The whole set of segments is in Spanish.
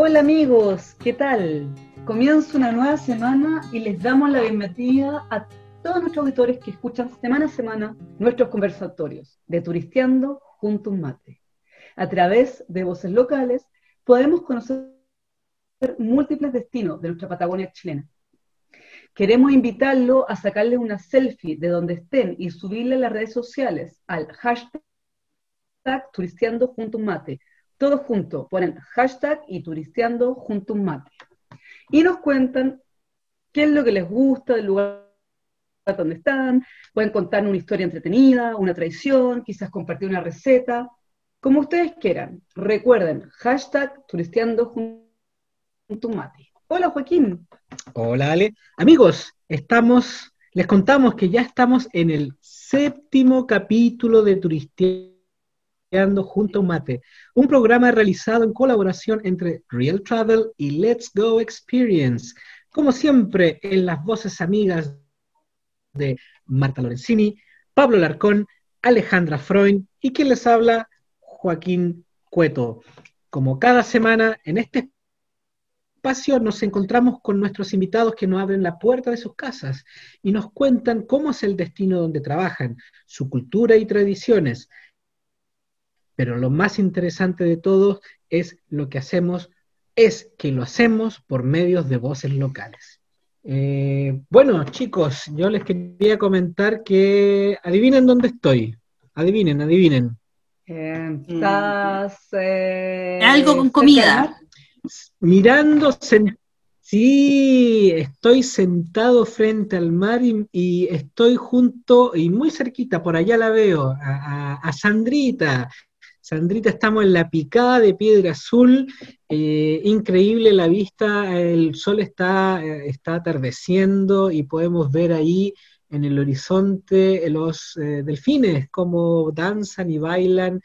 Hola amigos, ¿qué tal? Comienza una nueva semana y les damos la bienvenida a todos nuestros auditores que escuchan semana a semana nuestros conversatorios de Turisteando junto a un mate. A través de voces locales podemos conocer múltiples destinos de nuestra Patagonia chilena. Queremos invitarlo a sacarle una selfie de donde estén y subirle a las redes sociales al hashtag turisteando junto un mate. Todos juntos ponen hashtag y turisteando junto un mate. Y nos cuentan qué es lo que les gusta del lugar donde están, pueden contar una historia entretenida, una traición, quizás compartir una receta, como ustedes quieran. Recuerden, hashtag turisteando junto un mate. Hola Joaquín. Hola Ale. Amigos, estamos, les contamos que ya estamos en el séptimo capítulo de Turisteando junto a un mate, un programa realizado en colaboración entre Real Travel y Let's Go Experience. Como siempre, en las voces amigas de Marta Lorenzini, Pablo Larcón, Alejandra Freund y quien les habla, Joaquín Cueto. Como cada semana, en este espacio nos encontramos con nuestros invitados que nos abren la puerta de sus casas y nos cuentan cómo es el destino donde trabajan, su cultura y tradiciones, pero lo más interesante de todo es lo que hacemos, es que lo hacemos por medios de voces locales. Eh, bueno, chicos, yo les quería comentar que adivinen dónde estoy. Adivinen, adivinen. Estás. Eh, Algo con comida. Mirando, sí, estoy sentado frente al mar y, estoy junto y muy cerquita, por allá la veo, a Sandrita, Sandrita, estamos en la picada de Piedra Azul, eh, increíble la vista, el sol está, eh, está atardeciendo y podemos ver ahí en el horizonte los eh, delfines, como danzan y bailan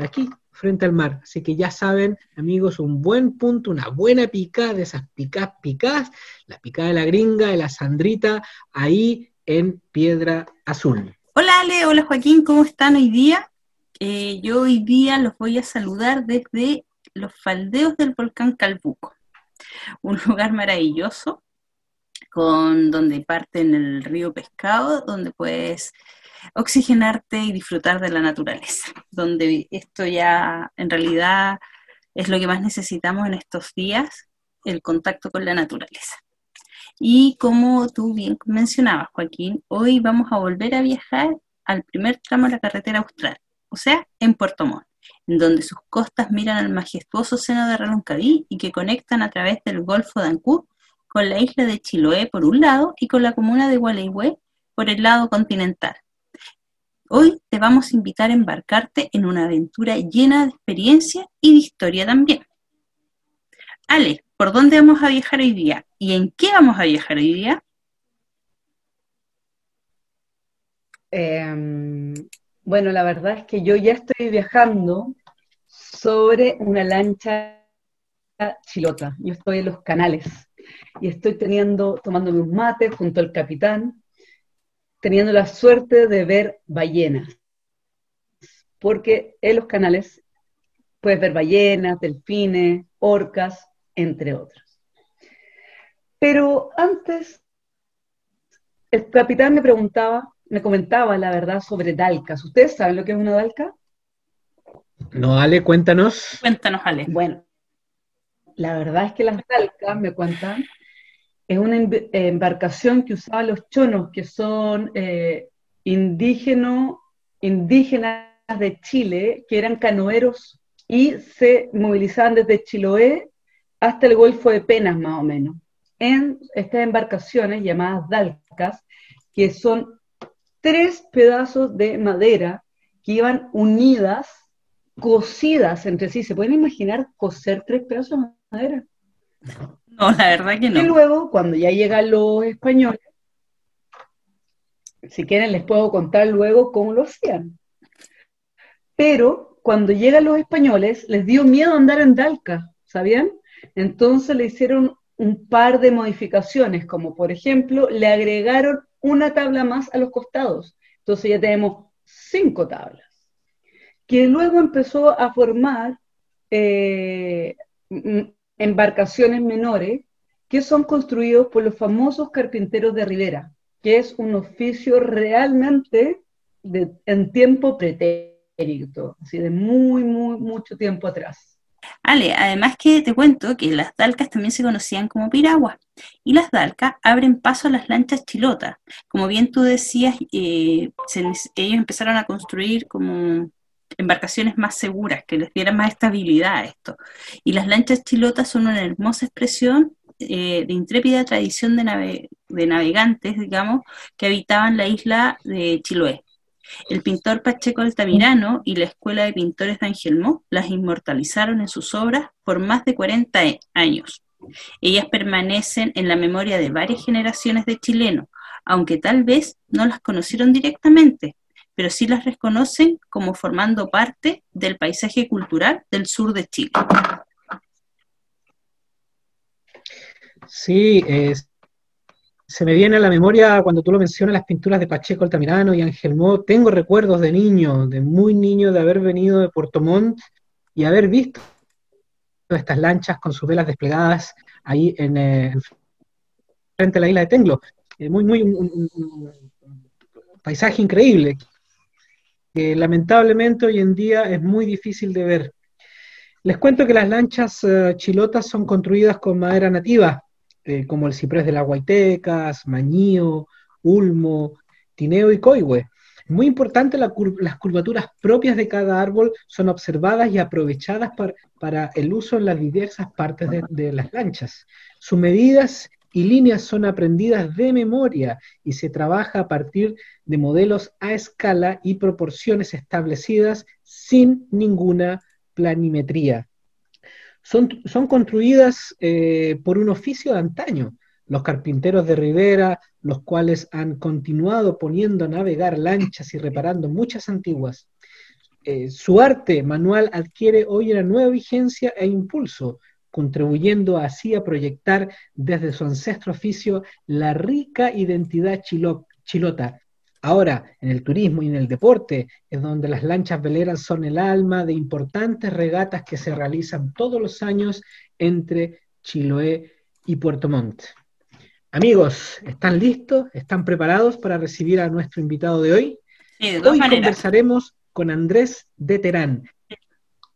aquí frente al mar. Así que ya saben, amigos, un buen punto, una buena picada de esas picadas picadas, la picada de la gringa, de la Sandrita, ahí en Piedra Azul. Hola Ale, hola Joaquín, ¿cómo están hoy día? Eh, yo hoy día los voy a saludar desde los faldeos del volcán Calbuco, un lugar maravilloso con donde parte en el río Pescado, donde puedes oxigenarte y disfrutar de la naturaleza, donde esto ya en realidad es lo que más necesitamos en estos días, el contacto con la naturaleza. Y como tú bien mencionabas, Joaquín, hoy vamos a volver a viajar al primer tramo de la carretera austral, o sea, en Puerto Montt, en donde sus costas miran al majestuoso seno de Reloncaví y que conectan a través del Golfo de Ancú con la isla de Chiloé por un lado y con la comuna de Gualeguay por el lado continental. Hoy te vamos a invitar a embarcarte en una aventura llena de experiencia y de historia también. Ale, ¿por dónde vamos a viajar hoy día? ¿Y en qué vamos a viajar hoy día? Eh, bueno, la verdad es que yo ya estoy viajando sobre una lancha chilota. Yo estoy en los canales y estoy teniendo, tomándome un mate junto al capitán, teniendo la suerte de ver ballenas. Porque en los canales puedes ver ballenas, delfines, orcas, entre otros. Pero antes, el capitán me preguntaba me comentaba la verdad sobre dalcas. ¿Ustedes saben lo que es una dalca? No, Ale, cuéntanos. Cuéntanos, Ale. Bueno, la verdad es que las dalcas, me cuentan, es una embarcación que usaban los chonos, que son eh, indígenas de Chile, que eran canoeros y se movilizaban desde Chiloé hasta el Golfo de Penas, más o menos, en estas embarcaciones llamadas dalcas, que son tres pedazos de madera que iban unidas, cosidas entre sí. ¿Se pueden imaginar coser tres pedazos de madera? No, la verdad que no. Y luego, cuando ya llegan los españoles, si quieren les puedo contar luego cómo lo hacían. Pero cuando llegan los españoles, les dio miedo andar en Dalca, ¿sabían? Entonces le hicieron un par de modificaciones, como por ejemplo, le agregaron una tabla más a los costados. Entonces ya tenemos cinco tablas. Que luego empezó a formar, eh, embarcaciones menores que son construidos por los famosos carpinteros de Rivera, que es un oficio realmente de, en tiempo pretérito, así de muy, muy, mucho tiempo atrás. Ale, además que te cuento que las dalcas también se conocían como piraguas y las dalcas abren paso a las lanchas chilotas. Como bien tú decías, eh, ellos empezaron a construir como embarcaciones más seguras, que les dieran más estabilidad a esto. Y las lanchas chilotas son una hermosa expresión eh, de intrépida tradición de, de navegantes, digamos, que habitaban la isla de Chiloé. El pintor Pacheco Altamirano y la Escuela de Pintores de las inmortalizaron en sus obras por más de 40 años. Ellas permanecen en la memoria de varias generaciones de chilenos, aunque tal vez no las conocieron directamente, pero sí las reconocen como formando parte del paisaje cultural del sur de Chile. Sí, es, se me viene a la memoria cuando tú lo mencionas las pinturas de Pacheco Altamirano y Ángel Mo. Tengo recuerdos de niño, de muy niño, de haber venido de Puerto Montt y haber visto estas lanchas con sus velas desplegadas ahí en, eh, frente a la isla de Tenglo. Eh, muy, muy, un, paisaje increíble, que lamentablemente hoy en día es muy difícil de ver. Les cuento que las lanchas eh, chilotas son construidas con madera nativa, eh, como el ciprés de las Guaitecas, Mañío, Ulmo, Tineo y Coihue. Muy importante, las curvaturas propias de cada árbol son observadas y aprovechadas para, el uso en las diversas partes de, de las lanchas. Sus medidas y líneas son aprendidas de memoria y se trabaja a partir de modelos a escala y proporciones establecidas sin ninguna planimetría son, construidas eh, por un oficio de antaño, los carpinteros de Rivera, los cuales han continuado poniendo a navegar lanchas y reparando muchas antiguas. Eh, su arte manual adquiere hoy una nueva vigencia e impulso, contribuyendo así a proyectar desde su ancestro oficio la rica identidad chilota, Ahora, en el turismo y en el deporte, es donde las lanchas veleras son el alma de importantes regatas que se realizan todos los años entre Chiloé y Puerto Montt. Amigos, ¿están listos? ¿Están preparados para recibir a nuestro invitado de hoy? hoy conversaremos con Andrés de Terán,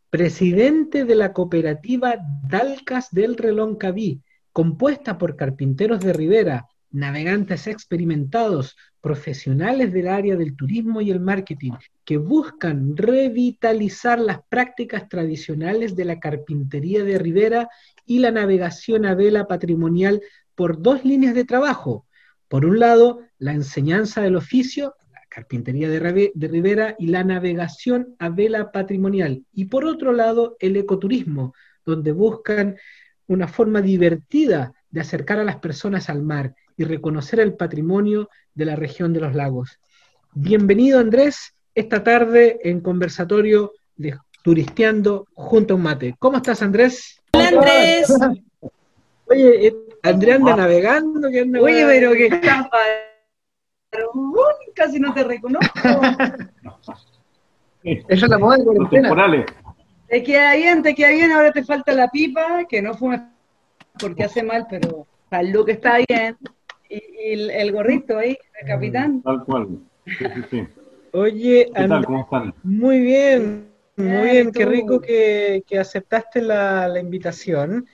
presidente de la cooperativa Dalcas del Reloncaví, compuesta por carpinteros de Rivera, navegantes experimentados, profesionales del área del turismo y el marketing, que buscan revitalizar las prácticas tradicionales de la carpintería de Rivera y la navegación a vela patrimonial por dos líneas de trabajo. Por un lado, la enseñanza del oficio, la carpintería de, Rivera y la navegación a vela patrimonial. Y por otro lado, el ecoturismo, donde buscan una forma divertida de acercar a las personas al mar y reconocer el patrimonio de la región de los lagos. Bienvenido Andrés, esta tarde en conversatorio de Turisteando junto a un mate. ¿Cómo estás Andrés? Hola Andrés. Oye, eh, Andrés anda navegando. Oye, pero que está casi no te reconozco. Eso es la moda de cuarentena. Te queda bien, te queda bien, ahora te falta la pipa, que no fue porque hace mal, pero salud que está bien y, el, gorrito ahí, el capitán. Tal cual. Oye, muy bien, muy bien, qué rico que, aceptaste la, invitación.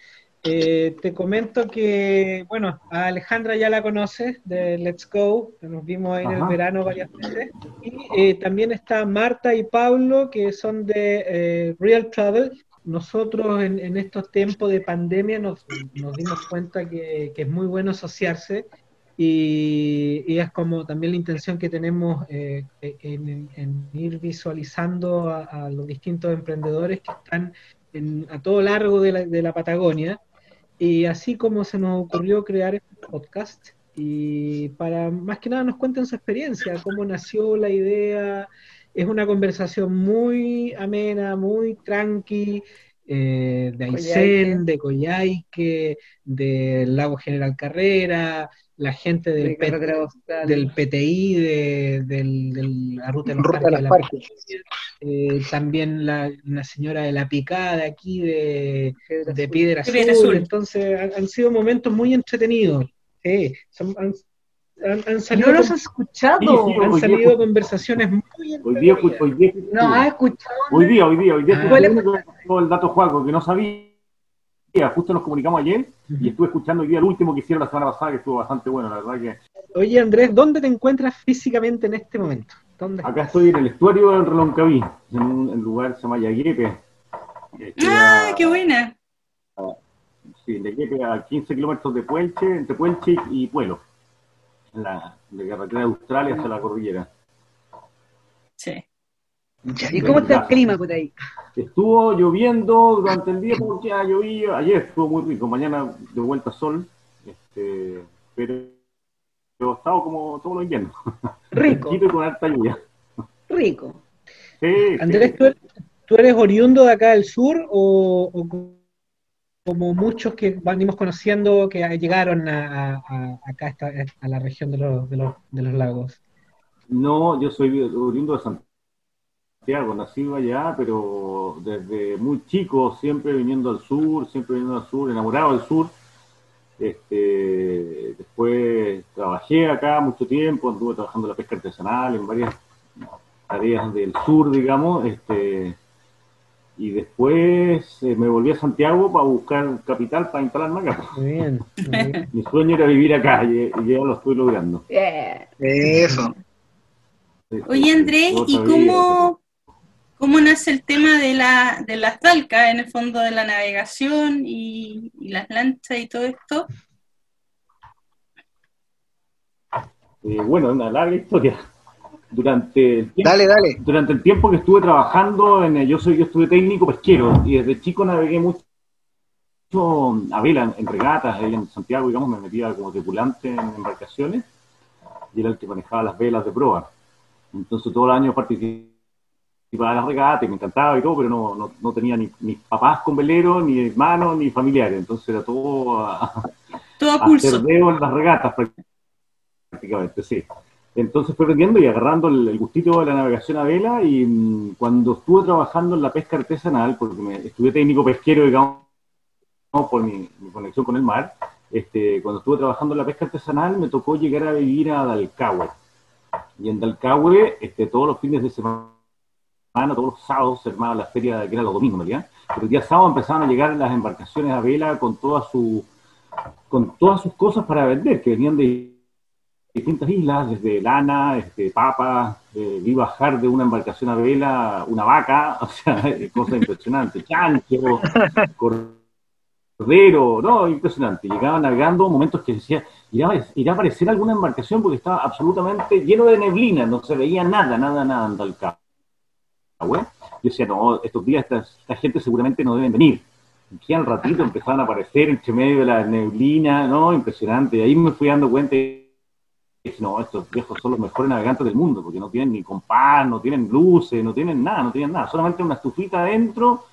Eh, te comento que, bueno, a Alejandra ya la conoces de Let's Go, nos vimos ahí en el verano varias veces. Y eh, también está Marta y Pablo, que son de eh, Real Travel. Nosotros en, estos tiempos de pandemia nos, dimos cuenta que, que, es muy bueno asociarse y, es como también la intención que tenemos eh, en, ir visualizando a, los distintos emprendedores que están a todo largo de la, de la, Patagonia. Y así como se nos ocurrió crear este podcast, y para más que nada nos cuenten su experiencia, cómo nació la idea. Es una conversación muy amena, muy tranqui, eh, de Aysén, de Coyhaique, del Lago General Carrera, la gente del, del PTI, de, la ruta de los parques, eh, también la, una señora de la picada aquí de, Piedra de Azul. Piedra Piedra Azul, entonces han, han sido momentos muy entretenidos. Sí, son- han, han- han salido, No los has escuchado. Sí, sí, han hoy día salido escu- conversaciones muy Hoy día, entretenidas. hoy día, No has escuchado. hoy día, hoy día, hoy día, Ah. el dato Juaco, que no sabía, justo nos comunicamos ayer y estuve escuchando hoy día el último que hicieron la semana pasada, que estuvo bastante bueno, la verdad que Oye, Andrés, ¿dónde te encuentras físicamente en este momento? ¿Dónde? acá estoy en el estuario del Reloncaví, en un en lugar que se llama Yaguepe. que Ah, qué buena. Sí, de Yaguepe a 15 kilómetros de Puelche, entre Puelche y Pueblo, en la de carretera de Australia hacia la cordillera. Sí. ¿Y cómo está el clima por ahí? Estuvo lloviendo durante el día porque ha llovido. Ayer estuvo muy rico, mañana de vuelta sol. Este, pero, pero ha estado como todos los inviernos. Rico, Fresquito y con alta lluvia. rico. Sí, Andrés, sí. ¿tú eres, tú eres oriundo de acá del sur o, o co- como muchos que venimos conociendo que llegaron a, a- a- acá a, esta- a la región de los, de, los, de los lagos? No, yo soy oriundo de Santiago, nacido allá, pero desde muy chico, siempre viniendo al sur, siempre viniendo al sur, enamorado del sur. Este, después trabajé acá mucho tiempo, anduve trabajando en la pesca artesanal, en varias áreas del sur, digamos. Este, y después eh, me volví a Santiago para buscar capital para instalarme acá. Muy bien. muy bien. Mi sueño era vivir acá y, y ya lo estoy logrando. Yeah. Eso. Oye, Andrés, ¿y cómo, cómo nace el tema de, la, de las talcas, en el fondo de la navegación y, y las lanchas y todo esto? Eh, bueno, es una larga historia. Durante el, tiempo, Dale, dale. durante el tiempo que estuve trabajando, en, el- yo soy yo estuve técnico pesquero y desde chico navegué mucho a vela en, en regatas, ahí en Santiago, digamos, me metía como tripulante en embarcaciones y era el que manejaba las velas de proa. Entonces todo el año participaba en las regatas me encantaba y todo, pero no, no, no tenía ni, ni papás con velero, ni hermanos, ni familiares. Entonces era todo a, Todo a pulso. en las regatas prácticamente, sí. Entonces fui aprendiendo y agarrando el, el gustito de la navegación a vela y mm, cuando estuve trabajando en la pesca artesanal, porque me, estudié técnico pesquero, digamos, por mi, mi conexión con el mar, este, cuando estuve trabajando en la pesca artesanal me tocó llegar a vivir a Dalcahue. Y en Dalcahue, este, todos los fines de semana, todos los sábados se armaba la feria, que era los domingos, pero el día sábado empezaban a llegar las embarcaciones a vela con todas su con todas sus cosas para vender, que venían de distintas islas, desde lana, este, papa, eh, vi bajar de una embarcación a vela una vaca, o sea, cosa impresionante, chancho, cordero, no, impresionante. Llegaban navegando momentos que decía, irá, irá a aparecer alguna embarcación porque estaba absolutamente lleno de neblina, no se veía nada, nada, nada en Talcahué. Yo decía, no, estos días esta, esta gente seguramente no deben venir. Y al ratito empezaban a aparecer entre medio de la neblina, no, impresionante. Y ahí me fui dando cuenta y dije, no, estos viejos son los mejores navegantes del mundo, porque no tienen ni compás, no tienen luces, no tienen nada, no tienen nada. Solamente una estufita adentro,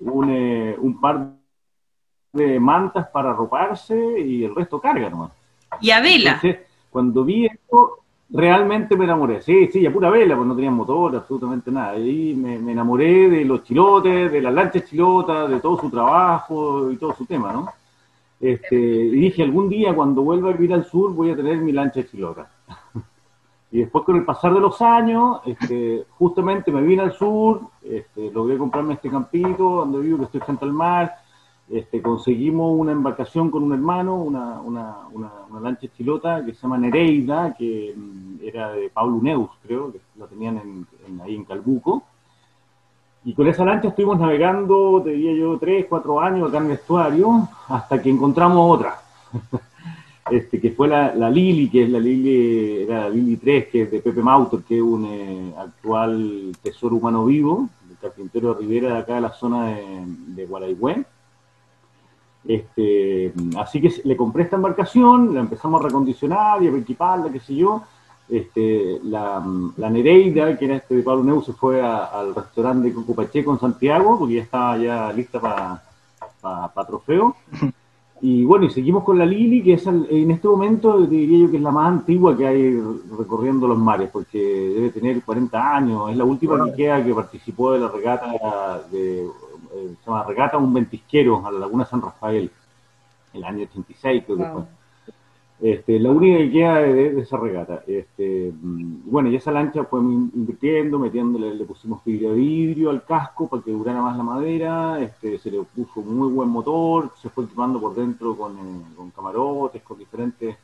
un, eh, un par de mantas para arroparse y el resto carga nomás. Y a vela. Entonces, cuando vi esto, realmente me enamoré. Sí, sí, a pura vela, pues no tenían motor, absolutamente nada. Y me, me enamoré de los chilotes, de las lanchas chilotas, de todo su trabajo y todo su tema, ¿no? Este, y dije, algún día cuando vuelva a vivir al sur voy a tener mi lancha chilota. y después con el pasar de los años, este, justamente me vine al sur, este, logré comprarme este campito donde vivo, que estoy frente al mar, este, conseguimos una embarcación con un hermano, una, una, una, lancha chilota que se llama Nereida, que mm, era de Pablo Neus, creo, que la tenían en, en- ahí en Calbuco. Y con esa lancha estuvimos navegando, te diría yo, tres, cuatro años acá en el estuario, hasta que encontramos otra. Este, que fue la, la Lili, que es la Lili, era la Lili 3, que es de Pepe Mauter, que es un eh, actual tesoro humano vivo, del carpintero Rivera de acá de la zona de, de. Este, así que le compré esta embarcación, la empezamos a recondicionar y a equiparla, qué sé yo. Este, la, la Nereida, que era este de Pablo Neu, se fue a- al restaurante de Coco Pacheco en Santiago, porque ya estaba ya lista para trofeo. Y bueno, y seguimos con la Lili, que es en este momento diría yo que es la más antigua que hay recorriendo los mares, porque debe tener 40 años, es la última que queda que participó de la regata, de, se llama Regata Un Ventisquero a la Laguna San Rafael, el año 86 creo que fue. Este, la única que queda de, esa regata. Este, mm, bueno, y esa lancha fue invirtiendo, metiéndole, le pusimos fibra de vidrio al casco para que durara más la madera, este, se le puso un muy buen motor, se fue equipando por dentro con, eh, con camarotes, con diferentes...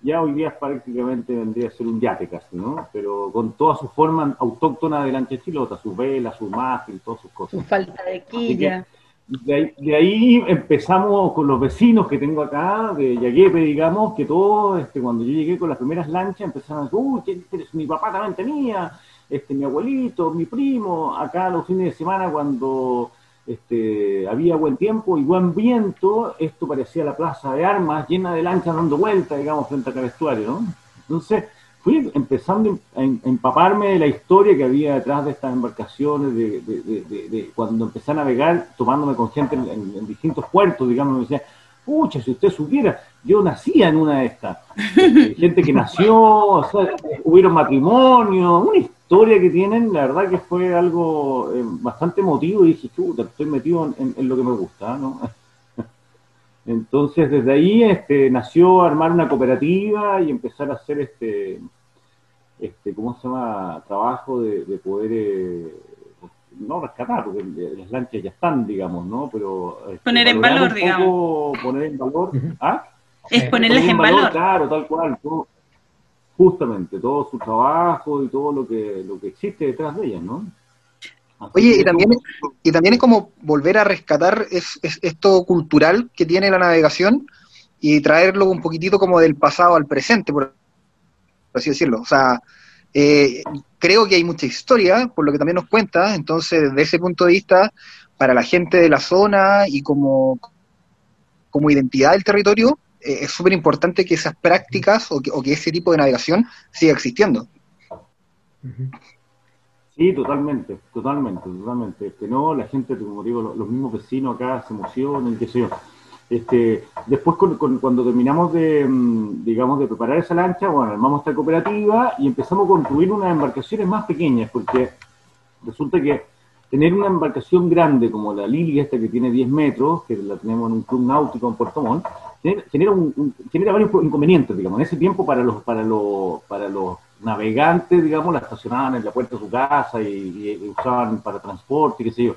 Ya hoy día prácticamente vendría a ser un yate casi, ¿no? Pero con toda su forma autóctona de lancha chilota, sus velas, su mástil, todas sus cosas. Su falta de quilla. De ahí, empezamos con los vecinos que tengo acá, de Yaguepe, digamos, que todos, este, cuando yo llegué con las primeras lanchas, empezaron a decir, uy, mi papá también tenía, este, mi abuelito, mi primo, acá los fines de semana cuando este, había buen tiempo y buen viento, esto parecía la plaza de armas llena de lanchas dando vueltas, digamos, frente al vestuario, ¿no? Entonces, fui empezando a empaparme de la historia que había detrás de estas embarcaciones, de, cuando empecé a navegar, tomándome con gente en, distintos puertos, digamos, me decía, pucha, si usted supiera, yo nacía en una de estas. Eh, gente que nació, o sea, hubieron matrimonio, una historia que tienen, la verdad que fue algo eh, bastante emotivo y dije, chuta, estoy metido en, lo que me gusta, ¿no? Entonces, desde ahí este, nació armar una cooperativa y empezar a hacer este, este ¿cómo se llama? Trabajo de, poder, eh, no rescatar, porque las lanchas ya están, digamos, ¿no? Pero... Este, poner en valor, digamos. Poner en valor, ¿ah? Es ponerles en valor, Claro, tal cual. justamente, todo su trabajo y todo lo que, lo que existe detrás de ellas, ¿no? Oye, y también, y también es como volver a rescatar es, esto cultural que tiene la navegación y traerlo un poquitito como del pasado al presente, por así decirlo. O sea, eh, creo que hay mucha historia, por lo que también nos cuenta, entonces desde ese punto de vista, para la gente de la zona y como, como identidad del territorio, eh, es súper importante que esas prácticas o que, ese tipo de navegación siga existiendo. Sí, totalmente, totalmente, totalmente. Este, no, la gente, como digo, los, mismos vecinos acá se emocionan, qué sé yo. Este, después, cuando terminamos de, mm, digamos, de preparar esa lancha, bueno, armamos esta cooperativa y empezamos a construir unas embarcaciones más pequeñas, porque resulta que tener una embarcación grande como la Lili, esta que tiene 10 metros, que la tenemos en un club náutico en Puerto Montt, genera, un, genera varios inconvenientes, digamos. En ese tiempo, para los, para los, para los navegantes, digamos, la estacionaban en la puerta de su casa y, usaban para transporte, qué sé yo.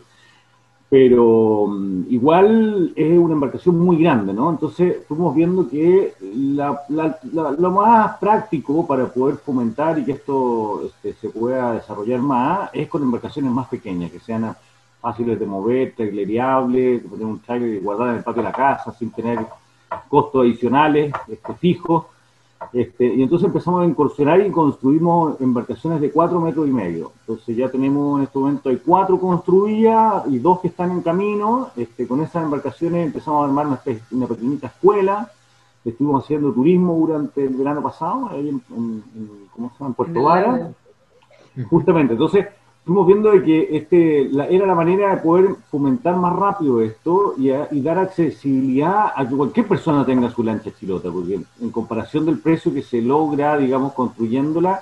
Pero mm, igual es una embarcación muy grande, ¿no? Entonces fuimos viendo que lo más práctico para poder fomentar y que esto este, se pueda desarrollar más es con embarcaciones más pequeñas, que sean fáciles de mover, traileriables, poner un trailer y guardar en el patio de la casa sin tener costos adicionales este, fijos este, y entonces empezamos a incursionar y construimos embarcaciones de 4 metros y medio. Entonces ya tenemos en este momento hay cuatro construidas y dos que están en camino. Este, con esas embarcaciones empezamos a armar una, una pequeñita escuela. Estuvimos haciendo turismo durante el verano pasado, ahí en, ¿cómo se llama? en Puerto Vara. Justamente, entonces fuimos viendo de que este, era la manera de poder fomentar más rápido esto y, dar accesibilidad a que cualquier persona tenga su lancha chilota, porque en, comparación del precio que se logra, digamos, construyéndola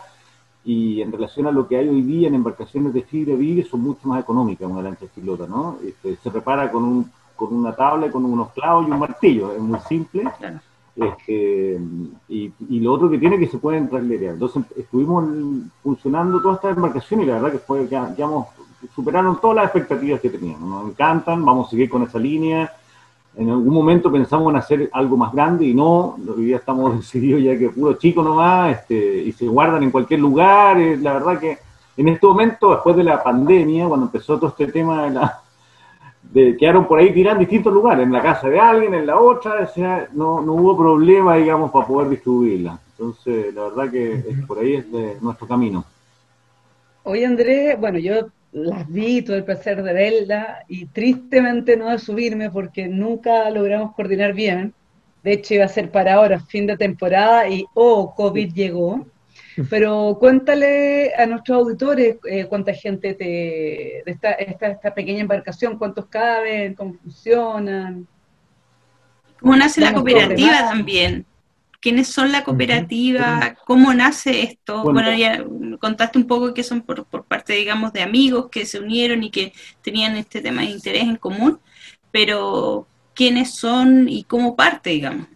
y en relación a lo que hay hoy día en embarcaciones de fibra vive, son mucho más económicas una lancha chilota, ¿no? Este, se prepara con, un, con una tabla, con unos clavos y un martillo, es muy simple. Este, y, lo otro que tiene que se pueden traslerear. Entonces estuvimos funcionando todas estas embarcaciones y la verdad que fue, ya, superaron todas las expectativas que teníamos. Nos encantan, vamos a seguir con esa línea. En algún momento pensamos en hacer algo más grande y no, hoy día estamos decididos ya que puro chico nomás, este, y se guardan en cualquier lugar. la verdad que en este momento, después de la pandemia, cuando empezó todo este tema de la, de, quedaron por ahí tirados en distintos lugares, en la casa de alguien, en la otra, o sea, no, no hubo problema, digamos, para poder distribuirla. Entonces, la verdad que por ahí es de nuestro camino. Oye, Andrés, bueno, yo las vi, tuve el placer de verla y tristemente no de subirme porque nunca logramos coordinar bien. De hecho, iba a ser para ahora, fin de temporada, y oh, COVID llegó. Pero cuéntale a nuestros auditores eh, cuánta gente te, de esta, esta, pequeña embarcación, cuántos caben, cómo funcionan. ¿Cómo nace la cooperativa también? ¿Quiénes son la cooperativa? ¿Cómo nace esto? Bueno. Bueno, ya contaste un poco que son por, por parte, digamos, de amigos que se unieron y que tenían este tema de interés en común, pero ¿quiénes son y cómo parte, digamos?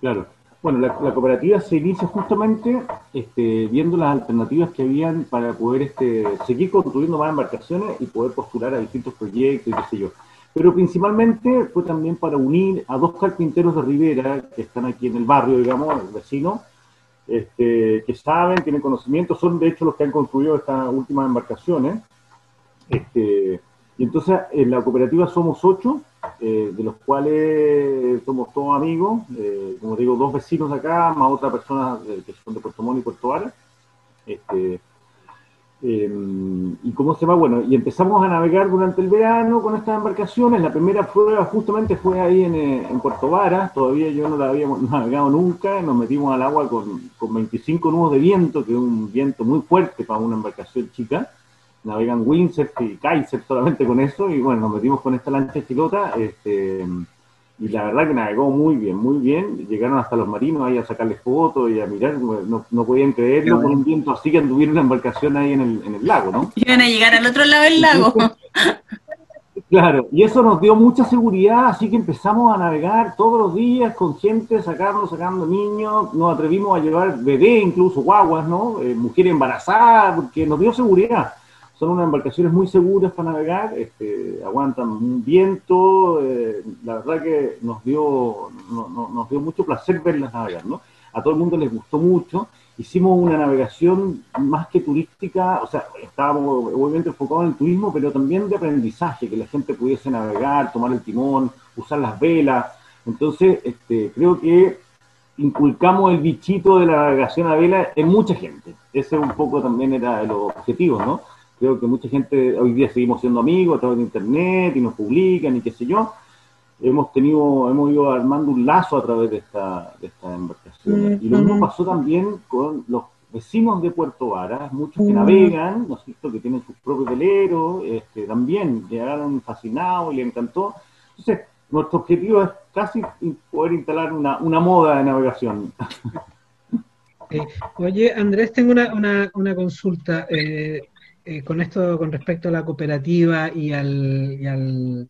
Claro. Bueno, la, cooperativa se inicia justamente este, viendo las alternativas que habían para poder este, seguir construyendo más embarcaciones y poder postular a distintos proyectos y qué sé yo. Pero principalmente fue también para unir a dos carpinteros de Rivera que están aquí en el barrio, digamos, vecinos, este, que saben, tienen conocimiento, son de hecho los que han construido estas últimas embarcaciones. Y entonces en la cooperativa somos ocho, eh, de los cuales somos todos amigos, eh, como digo, dos vecinos acá, más otra persona eh, que son de Puerto Montt y Puerto Vara. Este, eh, y cómo se va, bueno, y empezamos a navegar durante el verano con estas embarcaciones. La primera prueba justamente fue ahí en, Puerto Vara, todavía yo no la habíamos navegado nunca, nos metimos al agua con, con 25 nudos de viento, que es un viento muy fuerte para una embarcación chica. Navegan windsurf y kitesurf solamente con eso, y bueno, nos metimos con esta lancha chilota, este, y la verdad que navegó muy bien, muy bien. Llegaron hasta los marinos ahí a sacarle fotos y a mirar, no, no podían creerlo con un viento así que anduvieron una embarcación ahí en el, en el lago, ¿no? Iban a llegar al otro lado del lago. Claro, y eso nos dio mucha seguridad, así que empezamos a navegar todos los días con gente, sacando, sacando niños, nos atrevimos a llevar bebé, incluso guaguas, ¿no? Eh, mujeres embarazadas, porque nos dio seguridad. Son unas embarcaciones muy seguras para navegar, este, aguantan un viento, eh, la verdad que nos dio, no- no- nos dio mucho placer verlas navegar, ¿no? A todo el mundo les gustó mucho, hicimos una navegación más que turística, o sea, estábamos obviamente enfocados en turismo, pero también de aprendizaje, que la gente pudiese navegar, tomar el timón, usar las velas. Entonces, este, creo que inculcamos el bichito de la navegación a vela en mucha gente. Ese un poco también era el objetivo, ¿no? Creo que mucha gente, hoy día seguimos siendo amigos a través de internet y nos publican y qué sé yo. Hemos tenido, hemos ido armando un lazo a través de esta, de esta embarcación. Y lo mismo pasó también con los vecinos de Puerto Vara, muchos que navegan, ¿no es cierto?, que tienen sus propios veleros, este, también llegaron fascinados y les encantó. Entonces, nuestro objetivo es casi poder instalar una, una moda de navegación. Eh, oye, Andrés, tengo una, una, una consulta eh, eh, con esto con respecto a la cooperativa y al, y al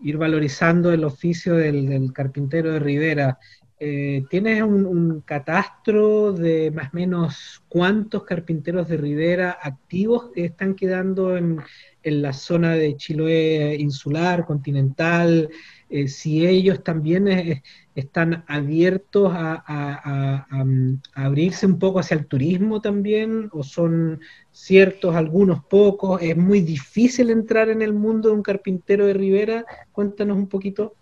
ir valorizando el oficio del, del carpintero de Rivera. Eh, ¿Tienes un, catastro de más o menos cuántos carpinteros de Rivera activos están quedando en, en la zona de Chiloé insular, continental? Eh, si ellos también eh, están abiertos a, abrirse un poco hacia el turismo también, o son ciertos, algunos pocos. Es muy difícil entrar en el mundo de un carpintero de Rivera. Cuéntanos un poquito.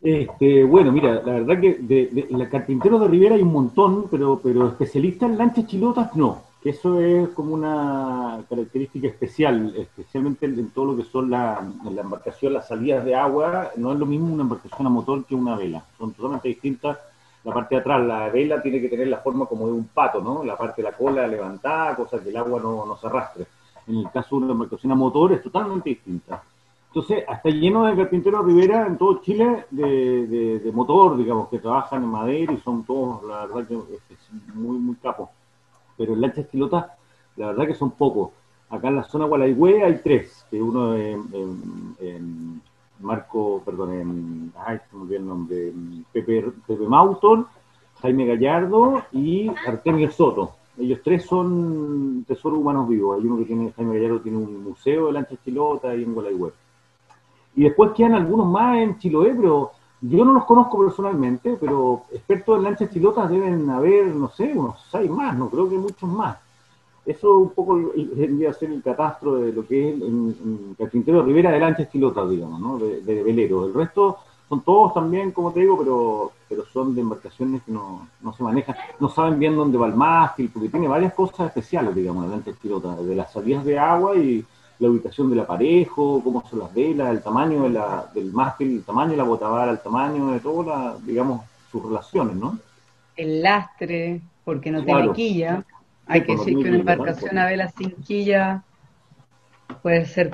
Este, bueno, mira, la verdad que de, de, la carpinteros de Rivera hay un montón, pero, pero especialistas en lanchas chilotas no, que eso es como una característica especial, especialmente en, todo lo que son la, la embarcación, las salidas de agua, no es lo mismo una embarcación a motor que una vela, son totalmente distintas. La parte de atrás, la vela tiene que tener la forma como de un pato, ¿no? La parte de la cola levantada, cosa que el agua no, no se arrastre. En el caso de una embarcación a motor es totalmente distinta. Entonces, está lleno de carpinteros Rivera en todo Chile de, de, de motor, digamos, que trabajan en madera y son todos, la verdad, que es muy, muy capos. Pero en lanchas pilotas, la verdad que son pocos. Acá en la zona Gualaigüe hay tres, que uno en, Marco, perdón, en, ay, me el nombre, Pepe, Pepe Mauton, Jaime Gallardo y Artemio Soto. Ellos tres son tesoros humanos vivos. Hay uno que tiene, Jaime Gallardo tiene un museo de lanchas pilotas ahí en Gualaigüe. Y después quedan algunos más en Chiloé, pero yo no los conozco personalmente, pero expertos en lanchas chilotas deben haber, no sé, unos seis más, no creo que muchos más. Eso un poco tendría a ser el catastro de lo que es el, el carpintero Rivera de lanchas chilotas, digamos, ¿no? de, de velero. El resto son todos también, como te digo, pero, pero son de embarcaciones que no, no se manejan, no saben bien dónde va el mástil, porque tiene varias cosas especiales, digamos, la lancha chilota, de las salidas de agua y la ubicación del aparejo, cómo son las velas, el tamaño de la, del mástil, el tamaño de la botavara, el tamaño de todas, la, digamos, sus relaciones, ¿no? El lastre, porque no Claro. tiene quilla. Hay que decir que una embarcación a vela sin quilla puede ser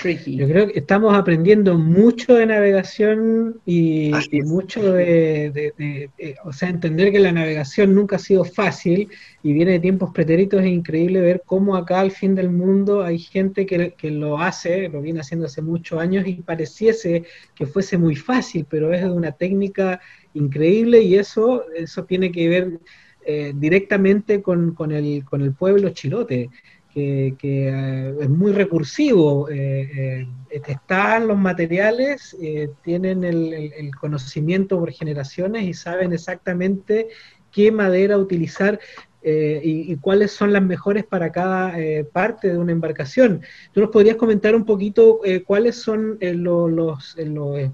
tricky. Yo creo que estamos aprendiendo mucho de navegación y, mucho de, de- de- o sea, entender que la navegación nunca ha sido fácil y viene de tiempos pretéritos. Es increíble ver cómo acá al fin del mundo hay gente que, que lo hace, lo viene haciendo hace muchos años y pareciese que fuese muy fácil, pero es de una técnica increíble y eso, eso tiene que ver eh, directamente con, con el, con el pueblo chilote que, que, eh, es muy recursivo. eh, eh, están los materiales, tienen el, el- el conocimiento por generaciones y saben exactamente qué madera utilizar y, cuáles son las mejores para cada parte de una embarcación. ¿Tú nos podrías comentar un poquito cuáles son lo, los, eh, lo, eh,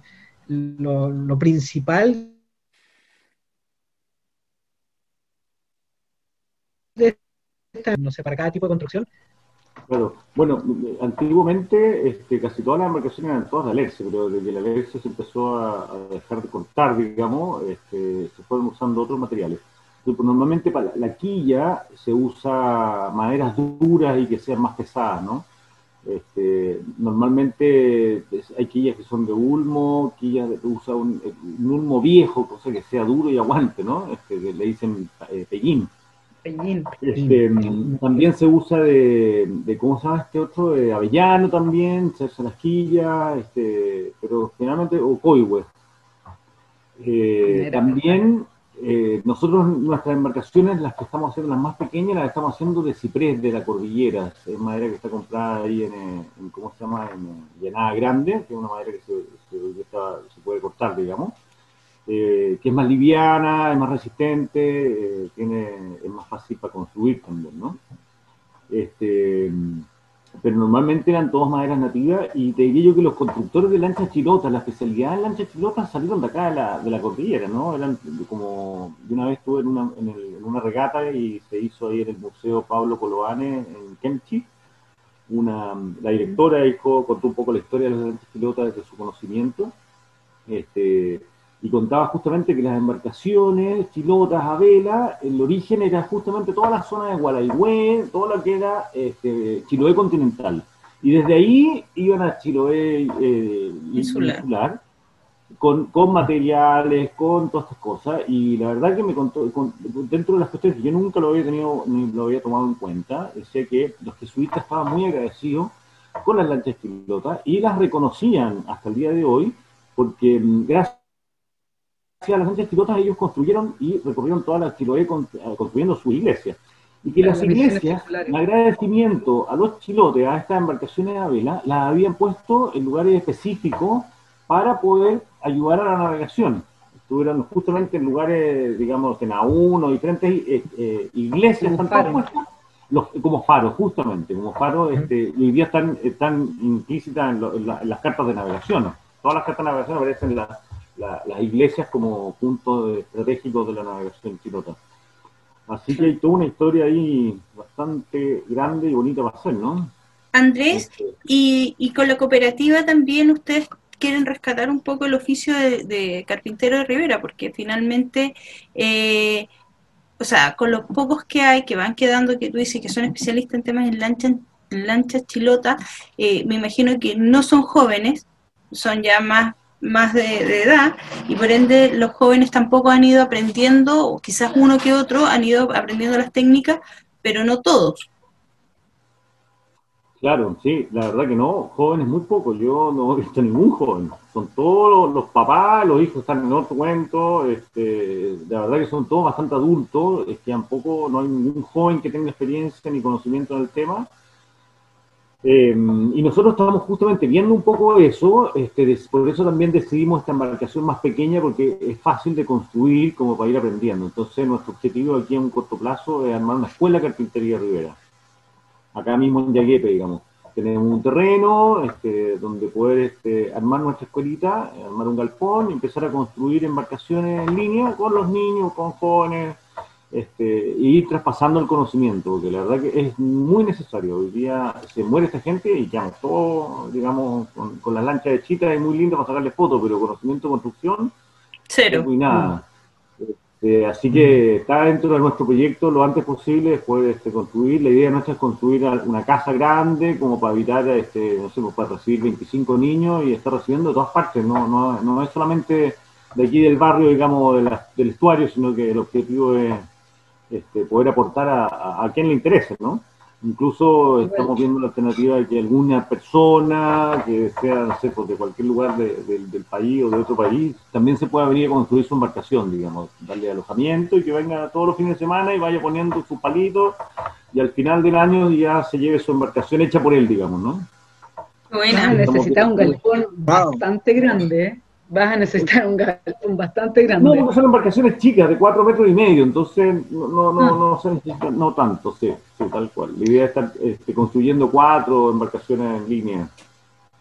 lo- lo principal de esta, no sé, para cada tipo de construcción? Claro. Bueno, antiguamente este, casi todas las embarcaciones eran todas de Alerce, pero desde que la Alerce se empezó a, dejar de cortar, digamos, este, se fueron usando otros materiales. Normalmente para la, la quilla se usa maderas duras y que sean más pesadas, ¿no? Este, normalmente hay quillas que son de ulmo, quillas de, usa un, un ulmo viejo, cosa que sea duro y aguante, ¿no? Este, que le dicen eh, pellín. Peñín. Este, mm, también se usa de, de, ¿cómo se llama este otro? De avellano también, se hace las quillas, este, pero generalmente, o coihue. Eh, también eh, nosotros, nuestras embarcaciones, las que estamos haciendo, las más pequeñas, las estamos haciendo de ciprés de la cordillera. Es madera que está comprada ahí en, en, ¿cómo se llama? En Llanada Grande, que es una madera que se, se puede cortar, digamos. Eh, que es más liviana, es más resistente, eh, tiene, es más fácil para construir también, ¿no? Este, pero normalmente eran todas maderas nativas y te diría yo que los constructores de lanchas chilotas, la especialidad en lanchas chilotas salieron de acá de la, de la cordillera, ¿no? Como, yo una vez estuve en una, en una regata y se hizo ahí en el Museo Pablo Coloane en Kemchi, una, la directora dijo, contó un poco la historia de las lanchas chilotas desde su conocimiento, este, y contaba justamente que las embarcaciones, chilotas a vela, el origen era justamente toda la zona de Gualaigüe, todo lo que era este, Chiloé continental. Y desde ahí iban a Chiloé eh, Insular. insular, con, con materiales, con todas estas cosas. Y la verdad que me contó, con- dentro de las cuestiones que yo nunca lo había tenido, ni lo había tomado en cuenta, decía que los jesuitas estaban muy agradecidos con las lanchas chilotas y las reconocían hasta el día de hoy, porque mm, gracias a las lanchas chilotas ellos construyeron y recorrieron toda la Chiloé eh, construyendo sus iglesias. Y que Las iglesias, en agradecimiento a los chilotes, a estas embarcaciones a vela, las habían puesto en lugares específicos para poder ayudar a la navegación. Estuvieron justamente en lugares, digamos, en A1, diferentes eh, eh, iglesias, Como faros. los- como faros, justamente, como faros, este, y hoy día están, están implícitas en, lo- en la- en las cartas de navegación. Todas las cartas de navegación aparecen la- la- las iglesias como puntos estratégicos de la navegación chilota. Así que hay toda una historia ahí bastante grande y bonita para hacer, ¿no? Andrés, Este, y, y con la cooperativa también ustedes quieren rescatar un poco el oficio de, de carpintero de Rivera, porque finalmente, eh, o sea, con los pocos que hay, que van quedando, que tú dices que son especialistas en temas en lanchas, en lanchas chilotas, eh, me imagino que no son jóvenes, son ya más, más de, de edad, y por ende los jóvenes tampoco han ido aprendiendo, quizás uno que otro han ido aprendiendo las técnicas, pero no todos. Claro, sí, la verdad que no, jóvenes muy pocos, yo no he visto ningún joven, son todos los, los papás, los hijos están en otro cuento, este, la verdad que son todos bastante adultos, es que tampoco no hay ningún joven que tenga experiencia ni conocimiento del tema. Eh, y nosotros estamos justamente viendo un poco eso, este, por eso también decidimos esta embarcación más pequeña porque es fácil de construir como para ir aprendiendo. Entonces nuestro objetivo aquí a un corto plazo es armar una escuela de carpintería Rivera acá mismo en Yaguepe, digamos. Tenemos un terreno este, donde poder este, armar nuestra escuelita, armar un galpón y empezar a construir embarcaciones en línea con los niños, con jóvenes, este, y ir traspasando el conocimiento, porque la verdad que es muy necesario. Hoy día se muere esta gente y quedamos todos, digamos, con, con las lanchas de chicas, es muy lindo para sacarle fotos, pero conocimiento de construcción Cero. y nada. Este, Este, así que está dentro de nuestro proyecto lo antes posible después este, construir. La idea nuestra es construir una casa grande como para evitar, este, no sé, pues, para recibir 25 niños y estar recibiendo de todas partes. No, no, no es solamente de aquí del barrio, digamos, del estuario, sino que el objetivo es este, poder aportar a, a, quien le interese, ¿no? Incluso estamos viendo la alternativa de que alguna persona que sea, no sé, pues, de cualquier lugar del país o de otro país, también se pueda venir a construir su embarcación, digamos, darle alojamiento y que venga todos los fines de semana y vaya poniendo su palito y al final del año ya se lleve su embarcación hecha por él, digamos, ¿no? Bueno, necesita un galpón bastante grande, ¿eh? Vas a necesitar un galpón bastante grande. No, porque son embarcaciones chicas, de cuatro metros y medio, entonces no, no, no, ah. no se necesita, no tanto, sí, sí, tal cual. La idea es estar este, construyendo cuatro embarcaciones en línea,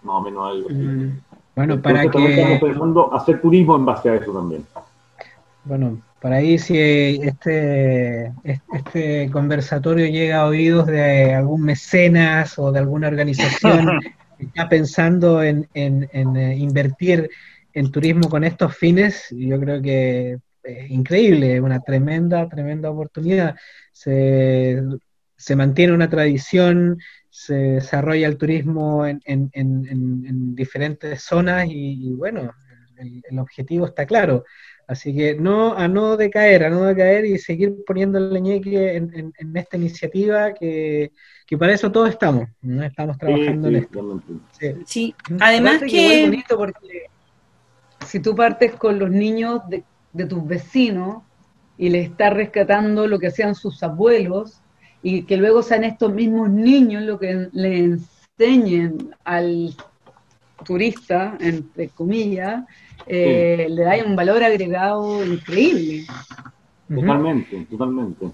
más o menos algo así. Mm. Bueno, para que... Estamos pensando hacer turismo en base a eso también. Bueno, por ahí si este, este conversatorio llega a oídos de algún mecenas o de alguna organización que está pensando en, en, en eh, invertir en turismo con estos fines, yo creo que es increíble, una tremenda, tremenda oportunidad. Se, mantiene una tradición, se desarrolla el turismo en, diferentes zonas y, bueno, el, objetivo está claro. Así que no a no decaer, a no decaer y seguir poniendo el leñeque en, esta iniciativa que, para eso todos estamos, ¿no? estamos trabajando en esto. Sí, además que... bonito porque si tú partes con los niños de, tus vecinos y les estás rescatando lo que hacían sus abuelos y que luego sean estos mismos niños lo que le enseñen al turista, entre comillas, eh, le da un valor agregado increíble. Totalmente, totalmente.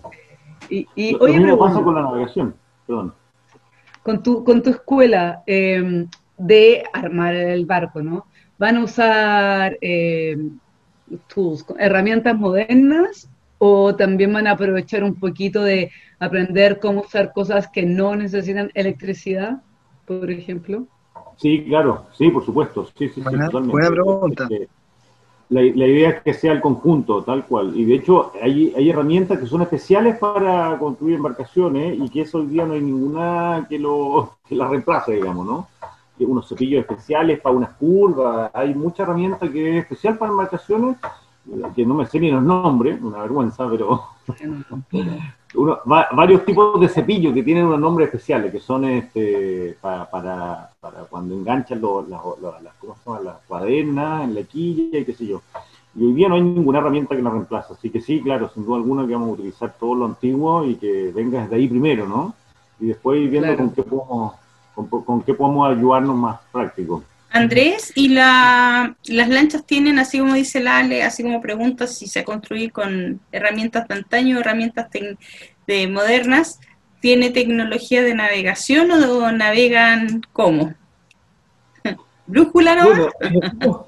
Y, y lo, mismo pasa con la navegación, perdón. Con tu, con tu escuela eh, de armar el barco, ¿no? Van a usar eh, tools, herramientas modernas o también van a aprovechar un poquito de aprender cómo usar cosas que no necesitan electricidad, por ejemplo? Sí, claro, sí, por supuesto, sí, sí, buena, totalmente. Buena pregunta. La, la, idea es que sea el conjunto, tal cual. Y de hecho, hay, hay herramientas que son especiales para construir embarcaciones y que eso hoy día no hay ninguna que, lo, que la reemplace, digamos, ¿no? Unos cepillos especiales para unas curvas, hay mucha herramienta que es especial para embarcaciones, que no me sé ni los nombres, una vergüenza, pero varios tipos de cepillos que tienen unos nombres especiales, que son este, para, para, cuando enganchan las, las cuadernas en la quilla y qué sé yo. Y hoy día no hay ninguna herramienta que la reemplace, así que sí, claro, sin duda alguna que vamos a utilizar todo lo antiguo y que venga desde ahí primero, ¿no? Y después viendo con qué podemos con, qué podemos ayudarnos más práctico. Andrés, ¿y las lanchas tienen, así como dice Lale, así como preguntas si se construye con herramientas de antaño, herramientas de modernas, ¿tiene tecnología de navegación o navegan cómo? ¿Brújula no?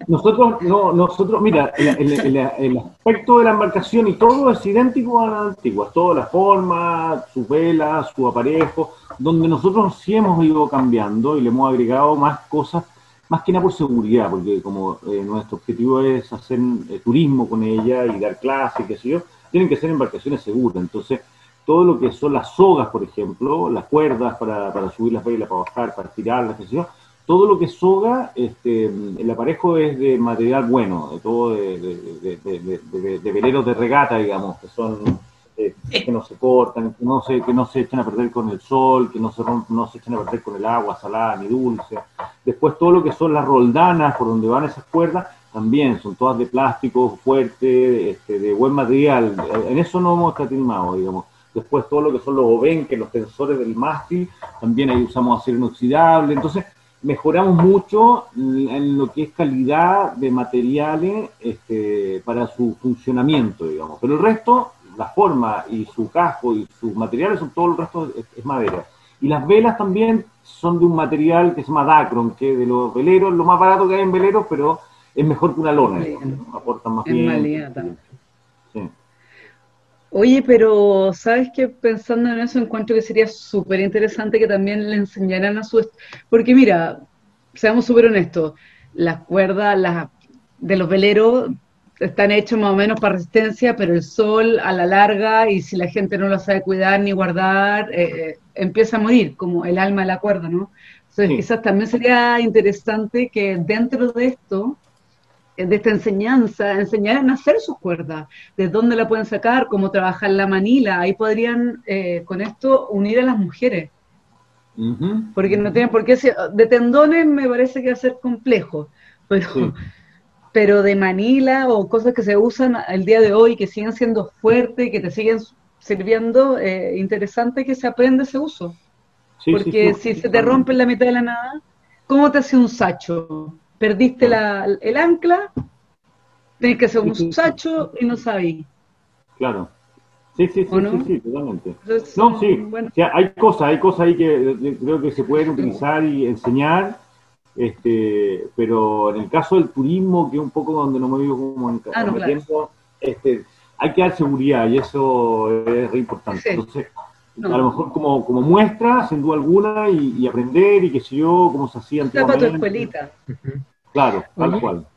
nosotros, no, nosotros, mira, el, aspecto de la embarcación y todo es idéntico a la antigua, toda la forma, sus velas, su aparejo, donde nosotros sí hemos ido cambiando y le hemos agregado más cosas, más que nada por seguridad, porque como eh, nuestro objetivo es hacer eh, turismo con ella y dar clases, qué sé yo, tienen que ser embarcaciones seguras, entonces todo lo que son las sogas, por ejemplo, las cuerdas para, para subir las velas, para bajar, para estirarlas, qué sé yo, todo lo que soga, este, el aparejo es de material bueno, de todo de, veleros de regata, digamos, que son eh, que no se cortan, que no se, que no se echan a perder con el sol, que no se no se echan a perder con el agua salada ni dulce. Después todo lo que son las roldanas por donde van esas cuerdas, también son todas de plástico fuerte, este, de buen material. En eso no hemos escatimado, digamos. Después todo lo que son los obenques, los tensores del mástil, también ahí usamos acero inoxidable. Entonces, mejoramos mucho en lo que es calidad de materiales este, para su funcionamiento, digamos. Pero el resto, la forma y su casco y sus materiales, son todo el resto es, madera. Y las velas también son de un material que se llama Dacron, que de los veleros, lo más barato que hay en veleros, pero es mejor que una lona, aportan más bien. Oye, pero ¿sabes qué? Pensando en eso, encuentro que sería súper interesante que también le enseñaran a su... Porque mira, seamos súper honestos, las cuerdas las, de los veleros están hechos más o menos para resistencia, pero el sol a la larga y si la gente no lo sabe cuidar ni guardar, eh, eh, empieza a morir, como el alma de la cuerda, ¿no? Entonces quizás también sería interesante que dentro de esto, de esta enseñanza, enseñaran a hacer sus cuerdas, de dónde la pueden sacar, cómo trabajar la manila, ahí podrían con esto unir a las mujeres. Porque no tienen por qué ser, de tendones me parece que va a ser complejo, pero pero de Manila o cosas que se usan el día de hoy que siguen siendo fuertes, que te siguen sirviendo, eh, interesante que se aprenda ese uso. Porque si se te rompe en la mitad de la nada, ¿cómo te hace un sacho? Perdiste la, el ancla, tienes que hacer un sacho y no sabes. Claro. Sí, sí, sí, sí, totalmente. no, sí, hay cosas, hay cosas ahí que eh, creo que se pueden utilizar y enseñar este, pero en el caso del turismo, que es un poco donde no me vivo como en ah, tiempo, este, hay que dar seguridad y eso es re importante. Entonces, a lo mejor como, como muestra, sin duda alguna, y, aprender y qué sé yo, cómo se hacía antiguamente. tu escuelita. Claro, tal cual.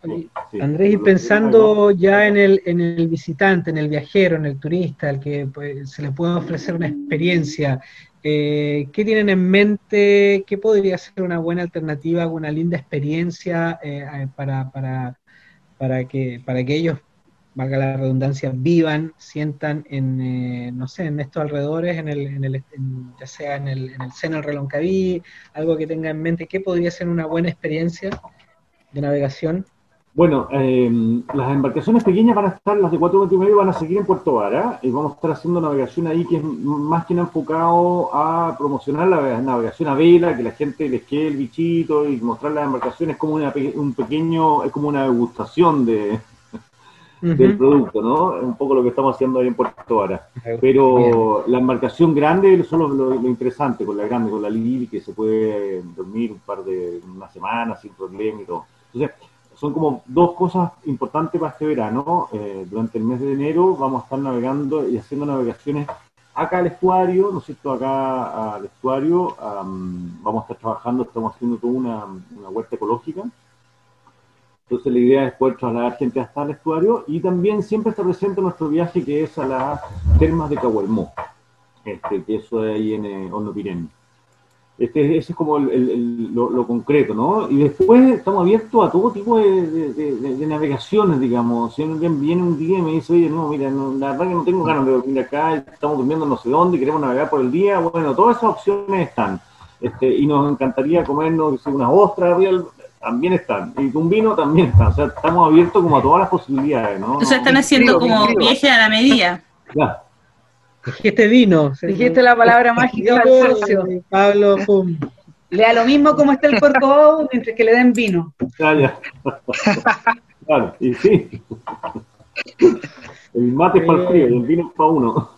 Andrés, y pensando ya en el, en el visitante, en el viajero, en el turista, al que pues, se le puede ofrecer una experiencia, eh, ¿Qué tienen en mente? ¿Qué podría ser una buena alternativa, una linda experiencia eh, para, para, para, que, para que ellos, valga la redundancia, vivan, sientan en, eh, no sé, en estos alrededores, en el, en el, ya sea en el, en el seno del Reloncaví, algo que tenga en mente, ¿qué podría ser una buena experiencia de navegación? Bueno, em, las embarcaciones pequeñas van a estar, las de 4 metros y medio van a seguir en Puerto Vara y vamos a estar haciendo navegación ahí que es más que nada enfocado a promocionar la navegación a vela, que la gente les quede el bichito y mostrar las embarcaciones como una, un pequeño, es como una degustación de, del producto, ¿no? Un poco lo que estamos haciendo ahí en Puerto Vara. Pero la embarcación grande es lo, lo, interesante con la grande, con la Lili, que se puede dormir un par de, una semana sin problema y todo. Entonces, son como dos cosas importantes para este verano. Eh, durante el mes de enero vamos a estar navegando y haciendo navegaciones acá al estuario, ¿no es cierto? Acá al estuario vamos a estar trabajando, estamos haciendo toda una, huerta ecológica. Entonces la idea es poder trasladar gente hasta el estuario y también siempre está presente nuestro viaje que es a las termas de Cahuelmó, este, que eso es ahí en eh, este, ese es como lo, concreto, ¿no? Y después estamos abiertos a todo tipo de, navegaciones, digamos. Si alguien viene un día y me dice, oye, no, mira, la verdad que no tengo ganas de dormir acá, estamos durmiendo no sé dónde, queremos navegar por el día, bueno, todas esas opciones están. Este, y nos encantaría comernos unas ostras, también están. Y un vino también está. O sea, estamos abiertos como a todas las posibilidades, ¿no? O sea, están haciendo como viaje a la medida. Claro. Dijiste vino. Dijiste la palabra mágica Pablo, pum. Lea lo mismo como está el cuerpo mientras que le den vino. Ya, ya. Claro, y sí. El mate es para el frío y el vino es para uno.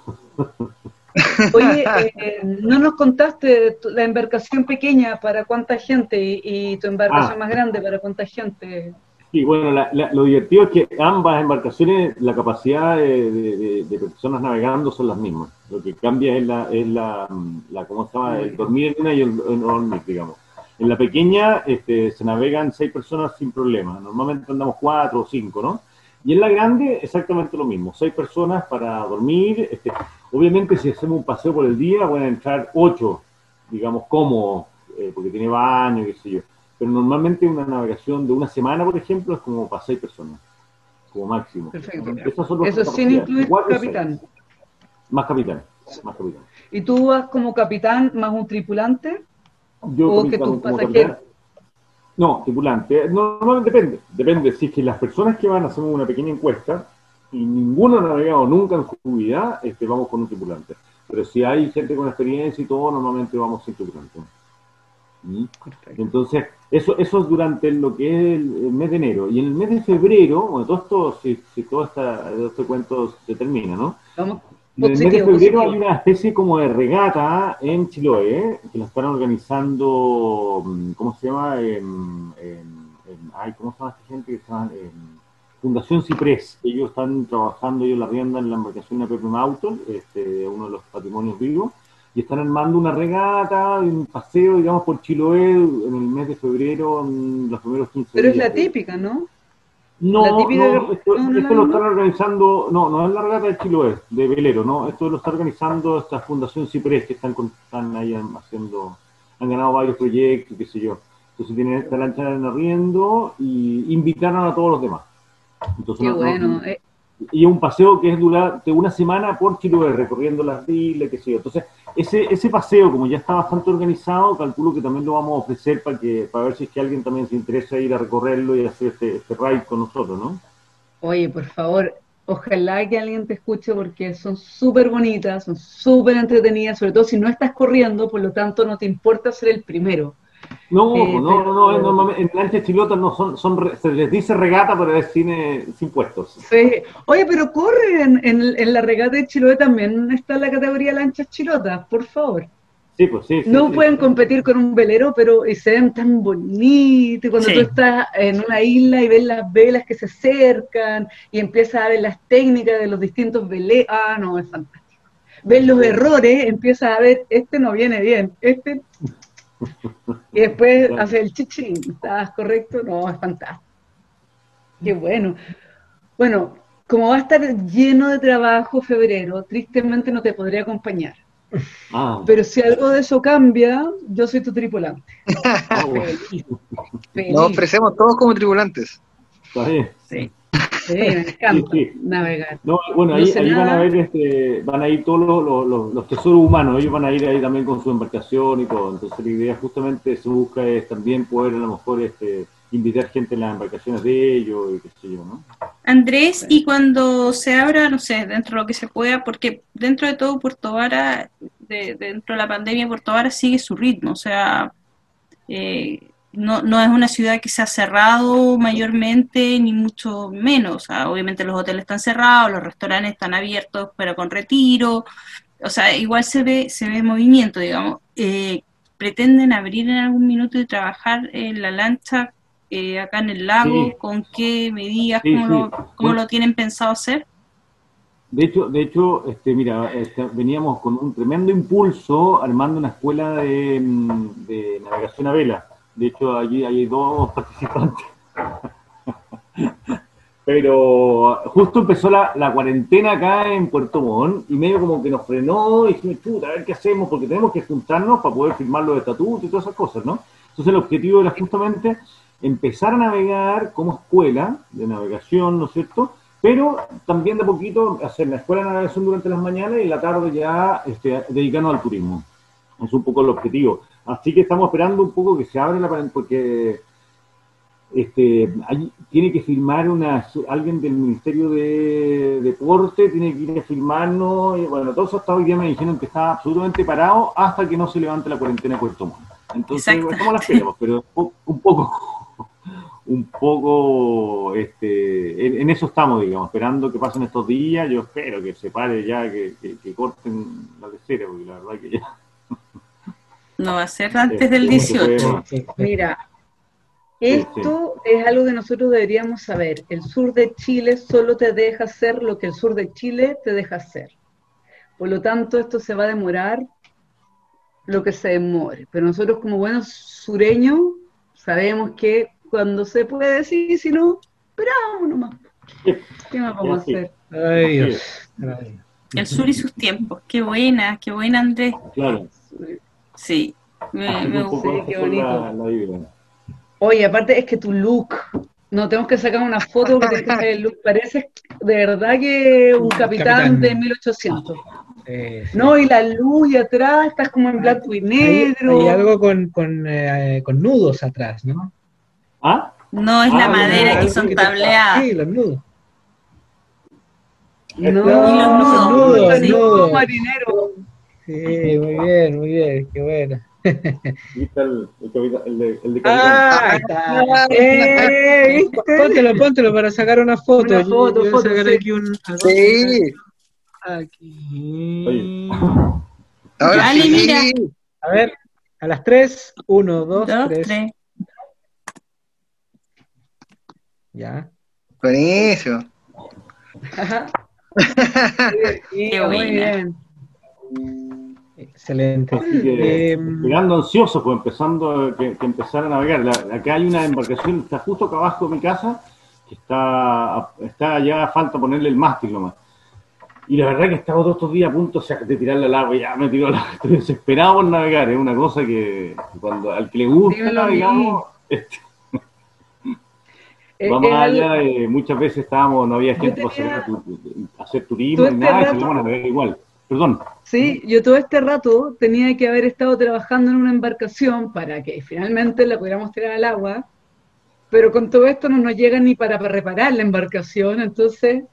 Oye, eh, no nos contaste la embarcación pequeña para cuánta gente y, tu embarcación ah. más grande para cuánta gente. Sí, bueno, lo divertido es que ambas embarcaciones, la capacidad de, personas navegando son las mismas. Lo que cambia es la, es la, ¿cómo se llama? El dormir en una y el, dormir, digamos. En la pequeña este, se navegan seis personas sin problema. Normalmente andamos cuatro o cinco, ¿no? Y en la grande, exactamente lo mismo. Seis personas para dormir. Este, obviamente, si hacemos un paseo por el día, van a entrar ocho, digamos, cómodos, eh, porque tiene baño, qué sé yo pero normalmente una navegación de una semana, por ejemplo, es como para seis personas, como máximo. Perfecto. Eso sin incluir capitán. Más capitán, más capitán. ¿Y tú vas como capitán más un tripulante? Yo ¿O que tus pasajeros? No, tripulante. Normalmente depende. Depende. Si es que las personas que van, hacemos una pequeña encuesta y ninguno ha navegado nunca en su vida, este, vamos con un tripulante. Pero si hay gente con experiencia y todo, normalmente vamos sin tripulante. Entonces, eso, eso es durante lo que es el, mes de enero. Y en el mes de febrero, bueno, todo esto, si, si todo esta, este cuento se termina, ¿no? en el mes de febrero hay una especie como de regata en Chiloé, que la están organizando, mm, ¿cómo se llama? En, ay, ¿Cómo se llama esta gente que está en Fundación Ciprés? Ellos están trabajando, ellos la rienda en la embarcación de Pepe Mauto, este, uno de los patrimonios vivos y están armando una regata, un paseo, digamos, por Chiloé en el mes de febrero, en los primeros 15 Pero es la típica, ¿no? No, no, esto, no, no, esto no, lo están organizando, no, no es la regata de Chiloé, de velero, no, esto lo está organizando esta Fundación Ciprés, que están, están ahí haciendo, han ganado varios proyectos, qué sé yo. Entonces tienen esta lancha en arriendo y invitaron a todos los demás. Entonces, Qué bueno. eh, y un paseo que es durante una semana por Chiloé, recorriendo las islas, qué sé yo. Entonces, ese, ese paseo, como ya está bastante organizado, calculo que también lo vamos a ofrecer para que para ver si es que alguien también se interesa ir a recorrerlo y hacer este, este ride con nosotros, ¿no? Oye, por favor, ojalá que alguien te escuche porque son súper bonitas, son súper entretenidas, sobre todo si no estás corriendo, por lo tanto no te importa ser el primero. No, Eh, no, no, pero- no, normalmente- en lanchas chilotas no son, son se les dice regata, pero es sin, eh, sin puestos. Sí. Oye, pero corre, en, en- en la regata de Chiloé también está la categoría lanchas chilotas, por favor. Sí, pues sí. sí, No sí. pueden competir con un velero, pero y se ven tan bonitos. Y cuando Sí. tú estás en una isla y ves las velas que se acercan y empiezas a ver las técnicas de los distintos veleros. Ah, no, es fantástico. Ves los errores, empiezas a ver, este no viene bien, este. Y después Claro. hace el chichín. ¿Estás correcto? No, es fantástico. Qué bueno. Bueno, como va a estar lleno de trabajo febrero, tristemente no te podré acompañar. Ah, Pero si algo de eso cambia, yo soy tu tripulante. ah, bueno, Feliz. Nos ofrecemos todos como tripulantes. está bien. Sí, sí, me encanta Sí, sí. navegar. No, bueno, No ahí, van a ver, este, van a ir todos los, los- los- los tesoros humanos, ellos van a ir ahí también con su embarcación y todo. Entonces la idea justamente se busca es también poder a lo mejor este, invitar gente en las embarcaciones de ellos y qué sé yo, ¿no? Andrés, y cuando se abra, no sé, dentro de lo que se pueda, porque dentro de todo Puerto Vara, de- dentro de la pandemia, Puerto Vara sigue su ritmo, o sea, eh, no, no es una ciudad que se ha cerrado mayormente, ni mucho menos, o sea, obviamente los hoteles están cerrados, los restaurantes están abiertos, pero con retiro, o sea, igual se ve, se ve movimiento, digamos. Eh, ¿Pretenden abrir en algún minuto y trabajar en la lancha eh, acá en el lago? Sí. ¿Con qué medidas? Sí, ¿Cómo, sí. Lo, cómo Bueno. lo tienen pensado hacer? De hecho, de hecho, este, mira, este, veníamos con un tremendo impulso armando una escuela de, mm, de navegación a vela. De hecho, allí hay dos participantes. Pero justo empezó la, cuarentena acá en Puerto Montt y medio como que nos frenó y dijimos, chuta, a ver qué hacemos, porque tenemos que juntarnos para poder firmar los estatutos y todas esas cosas, ¿no? Entonces el objetivo era justamente empezar a navegar como escuela de navegación, ¿no es cierto? Pero también de poquito hacer la escuela de navegación durante las mañanas y la tarde ya este, dedicarnos al turismo. Es un poco el objetivo. Así que estamos esperando un poco que se abra la porque este, hay- tiene que firmar una, alguien del Ministerio de Deporte, tiene que ir a firmarnos, y bueno, todo eso hasta hoy día me dijeron que está absolutamente parado hasta que no se levante la cuarentena de Puerto Montt. Entonces, estamos a la espera, pues, pero un un poco, un poco, este, en, en eso estamos, digamos, esperando que pasen estos días, yo espero que se pare ya, que, que- que corten la tercera, porque la verdad que ya... No va a ser antes del ¿cómo se puede 18. más? Sí, sí. Mira, esto es algo que nosotros deberíamos saber. El sur de Chile solo te deja hacer lo que el sur de Chile te deja hacer. Por lo tanto, esto se va a demorar lo que se demore. Pero nosotros como buenos sureños sabemos que cuando se puede decir, si no, esperamos nomás. ¿Qué más vamos a hacer? Ay, Dios. Ay. El sur y sus tiempos. Qué buena, qué buena, Andrés. Claro. Sí, me, me gusta. Qué la- bonito. la. Oye, aparte es que tu look, no tenemos que sacar una foto porque el look. Parece de verdad que un capitán, capitán. de 1800. Eh, sí. No, y la luz y atrás estás como en blanco y Hay, negro. hay algo con, con, eh, con nudos atrás, ¿no? ¿Ah? No es la Ah, madera no, que son tableadas. Sí, los nudos. No, Y los nudos, nudos, sí. nudos marineros. Sí, muy bien, muy bien, qué bueno. Está el, el, el de, el de capitán. Ah, ahí está. Eh, ¿viste? Póntelo, póntelo para sacar una foto. Una foto, yo foto, sacar sí. aquí un. Sí. Aquí. Ahora Dale, sí. mira. A ver, a las tres. Uno, dos, Dos, tres. tres. Ya. Buenísimo. Ajá. Sí, Qué muy buena. bien. Excelente. Así que, Eh, esperando ansioso, pues empezando a que, que empezar a navegar. La- acá hay una embarcación, está justo acá abajo de mi casa, que está, está ya falta ponerle el mástil nomás. Y la verdad que estaba todos estos días a punto de tirarle al agua, ya me tiró la estoy desesperado por navegar, es una cosa que cuando al que le gusta, digamos, este, eh, vamos allá de, muchas veces estábamos, no había gente para hacer, turismo ni nada, y salimos a navegar igual. Perdón. Sí, yo todo este rato tenía que haber estado trabajando en una embarcación para que finalmente la pudiéramos tirar al agua, pero con todo esto no nos llega ni para reparar la embarcación, entonces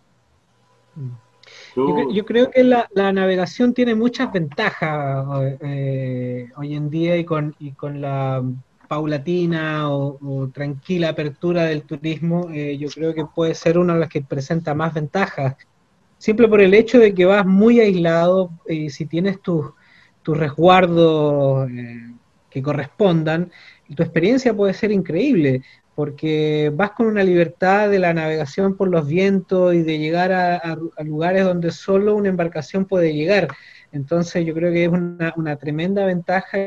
yo, creo que la, navegación tiene muchas ventajas eh, hoy en día y con, y con la paulatina o, tranquila apertura del turismo, eh, yo creo que puede ser una de las que presenta más ventajas. Simple por el hecho de que vas muy aislado y si tienes tus tu resguardos eh, que correspondan, tu experiencia puede ser increíble porque vas con una libertad de la navegación por los vientos y de llegar a, lugares donde solo una embarcación puede llegar. Entonces yo creo que es una, tremenda ventaja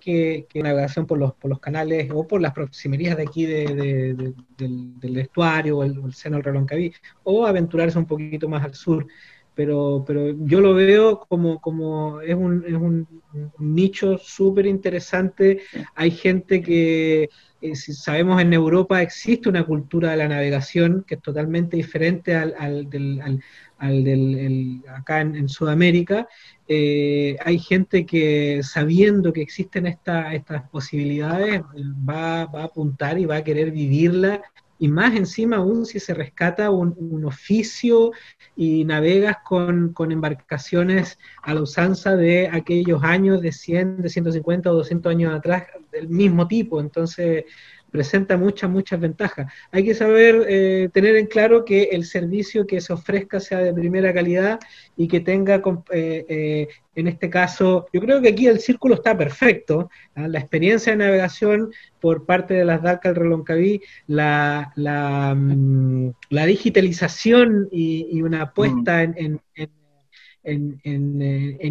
que, que, navegación por los, por los canales o por las proximidades de aquí del, del, estuario o el, el seno del Reloncaví, o aventurarse un poquito más al sur pero, pero yo lo veo como, como es un, es un, nicho súper interesante. Hay gente que, eh, si sabemos, en Europa existe una cultura de la navegación que es totalmente diferente al, al del, al, del acá en, Sudamérica. Eh, hay gente que sabiendo que existen esta, estas posibilidades va, va, a apuntar y va a querer vivirla y más encima aún si se rescata un, oficio y navegas con, con, embarcaciones a la usanza de aquellos años de 100, de 150 o 200 años atrás del mismo tipo. Entonces, presenta muchas, muchas ventajas. Hay que saber eh, tener en claro que el servicio que se ofrezca sea de primera calidad y que tenga, eh, eh, en este caso, yo creo que aquí el círculo está perfecto. ¿ah? La experiencia de navegación por parte de las DACA, el Reloncaví, la, la, mm, la digitalización y, una apuesta mm. en en,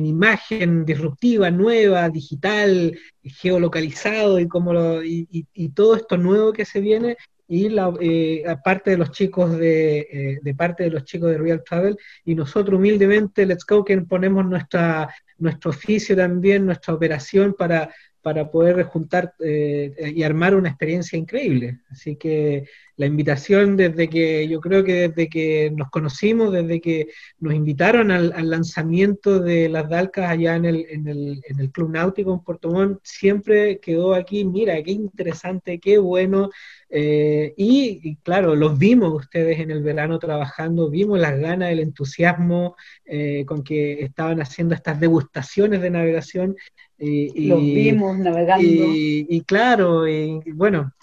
imagen disruptiva, nueva, digital, geolocalizado y, como y, todo esto nuevo que se viene. Y la, eh, de los chicos de, eh, de parte de los chicos de Real Travel y nosotros humildemente Let's Go que ponemos nuestra nuestro oficio también, nuestra operación para, para poder juntar y armar una experiencia increíble. Así que la invitación desde que, yo creo que desde que nos conocimos, desde que nos invitaron al, lanzamiento de las Dalcas allá en el, en el, en el Club Náutico en Puerto Montt, siempre quedó aquí, mira, qué interesante, qué bueno. Eh, y, claro, los vimos ustedes en el verano trabajando, vimos las ganas, el entusiasmo eh, con que estaban haciendo estas degustaciones de navegación. Y, los vimos navegando. Y, claro, y bueno,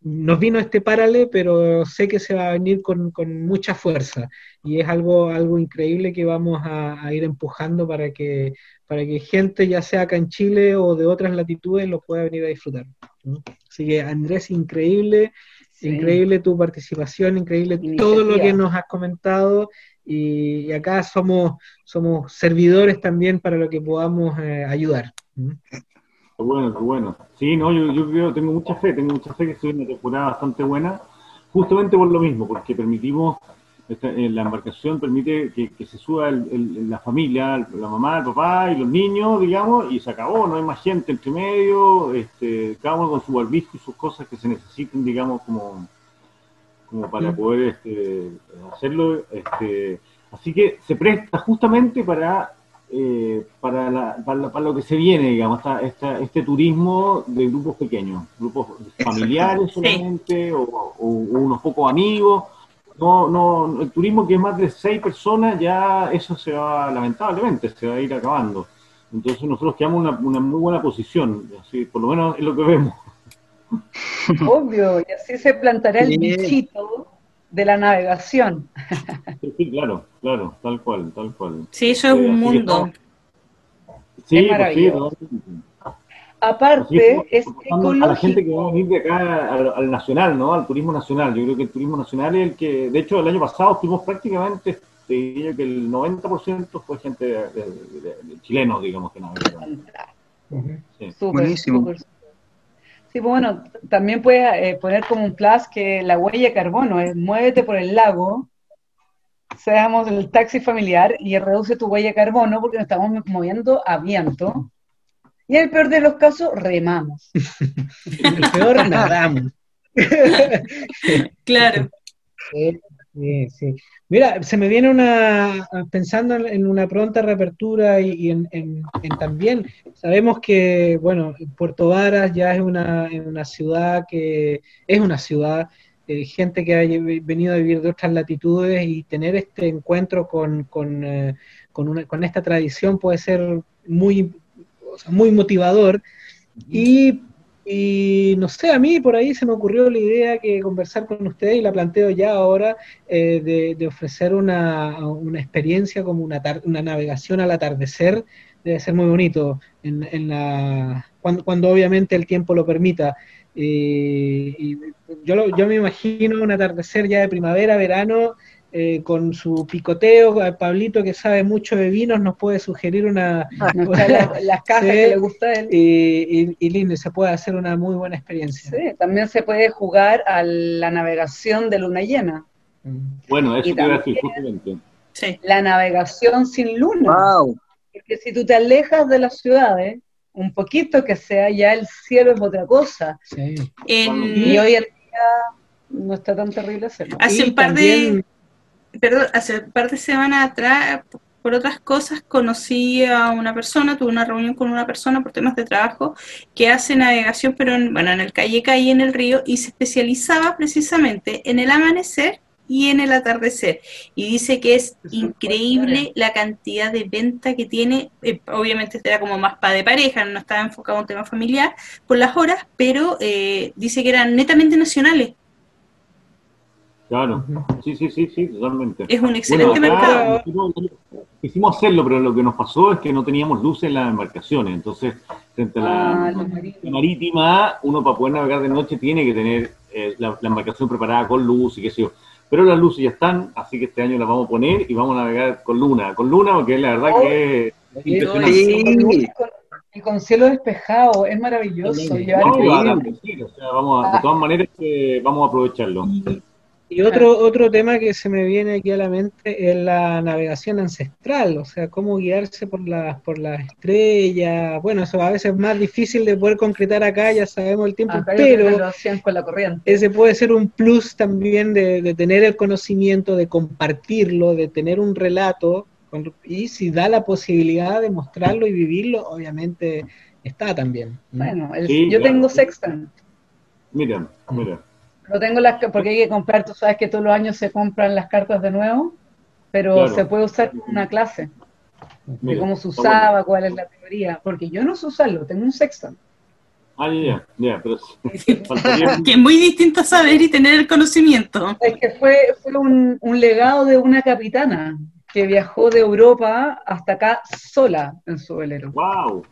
nos vino este parale, pero sé que se va a venir con, mucha fuerza y es algo, algo increíble que vamos a, ir empujando para que, para que gente, ya sea acá en Chile o de otras latitudes, lo pueda venir a disfrutar. Así que Andrés, increíble, increíble tu participación, increíble todo lo que nos has comentado. Y, acá somos, somos servidores también para lo que podamos eh, ayudar bueno, qué bueno. Sí, no, yo, yo creo, tengo mucha fe, tengo mucha fe que estoy en una temporada bastante buena, justamente por lo mismo, porque permitimos, eh, la embarcación permite que, se suba la familia, la mamá, el papá y los niños, digamos, y se acabó, no hay más gente entre medio, este, cada uno con su barbisco y sus cosas que se necesiten, digamos, como, como para poder este, hacerlo. Este, así que se presta justamente para eh, para, para, lo que se viene, digamos, este turismo de grupos pequeños, grupos familiares solamente, o, unos pocos amigos. No, no, el turismo que es más de seis personas, ya eso se va, lamentablemente, se va a ir acabando. Entonces nosotros quedamos en una, una muy buena posición, así, por lo menos es lo que vemos. Obvio, y así se plantará el bichito de la navegación. Sí, claro, claro, tal cual, tal cual. Sí, eso es un mundo. Sí, es pues maravilloso. Aparte, es, ecológico. A la gente que va a venir de acá al, nacional, ¿no? Al turismo nacional. Yo creo que el turismo nacional es el que, de hecho, el año pasado fuimos prácticamente, te diría que el 90% fue gente de, de, chilenos, digamos, que navegaron. Buenísimo. Sí, pues bueno, también puedes eh, poner como un plus que la huella de carbono es muévete por el lago, seamos el taxi familiar y reduce tu huella de carbono porque nos estamos moviendo a viento. Y en el peor de los casos, remamos. En el peor, nadamos. Claro. Sí, sí. Mira, se me viene una, pensando en, una pronta reapertura y, y en, en- en también, sabemos que, bueno, Puerto Varas ya es una, una ciudad que es una ciudad, eh, gente que ha venido a vivir de otras latitudes y tener este encuentro con, con, eh, con, una- con esta tradición puede ser muy, o sea, muy motivador. Y, y no sé, a mí por ahí se me ocurrió la idea que conversar con ustedes y la planteo ya ahora eh, de, de ofrecer una, una experiencia como una, una navegación al atardecer. Debe ser muy bonito en, en la, cuando, cuando obviamente el tiempo lo permita. Eh, y yo, lo- yo me imagino un atardecer ya de primavera, verano, eh, con su picoteo. Pablito, que sabe mucho de vinos, nos puede sugerir una, trae las, las cajas Sí. que le gusta a él. y, y- y lindo, y se puede hacer una muy buena experiencia. Sí, también se puede jugar a la navegación de luna llena. Mm. Bueno, eso te iba a decir justamente. Sí. La navegación sin luna. Wow. Porque si tú te alejas de las ciudades, un poquito que sea, ya el cielo es otra cosa. Sí. En- Y hoy en día no está tan terrible hacerlo. hace Y un par también- de perdón, hace un par de semanas atrás, por otras cosas, conocí a una persona, tuve una reunión con una persona por temas de trabajo que hace navegación, pero en, bueno, en el calle calle en el río y se especializaba precisamente en el amanecer y en el atardecer. Y dice que es increíble la cantidad de venta que tiene. eh, obviamente este era como más para de pareja, no estaba enfocado en un tema familiar por las horas, pero eh, dice que eran netamente nacionales. Claro, sí, sí, sí, sí, totalmente. Es un excelente Bueno, acá mercado. Quisimos hacerlo, pero lo que nos pasó es que no teníamos luces en las embarcaciones. Entonces, frente a la, Ah, la marítima, uno para poder navegar de noche tiene que tener eh, la, la embarcación preparada con luz y qué sé yo. Pero las luces ya están, así que este año las vamos a poner y vamos a navegar con luna. Con luna, porque la verdad que es impresionante. Sí. Y con, cielo despejado, es maravilloso. Sí. llevar- No, increíble. va a atardecer, o sea, vamos a- de todas maneras, eh, vamos a aprovecharlo. Y, y otro, otro tema que se me viene aquí a la mente es la navegación ancestral, o sea, cómo guiarse por las por las estrellas. Bueno, eso a veces es más difícil de poder concretar acá, ya sabemos el tiempo, Acá pero lo hacían con la corriente. ese puede ser un plus también de, de tener el conocimiento, de compartirlo, de tener un relato, con- y si da la posibilidad de mostrarlo y vivirlo, obviamente está también. Bueno, el- Sí, yo claro. tengo sextant. Mira, mira. Lo tengo las, porque hay que comprar, tú sabes que todos los años se compran las cartas de nuevo, pero Claro. se puede usar como una clase de cómo se usaba, cuál es la teoría, porque yo no sé usarlo, tengo un sextant. Ah, ya, ya, ya, pero faltaría Que es muy distinto saber y tener el conocimiento. Es que fue, fue un, un legado de una capitana que viajó de Europa hasta acá sola en su velero. Wow,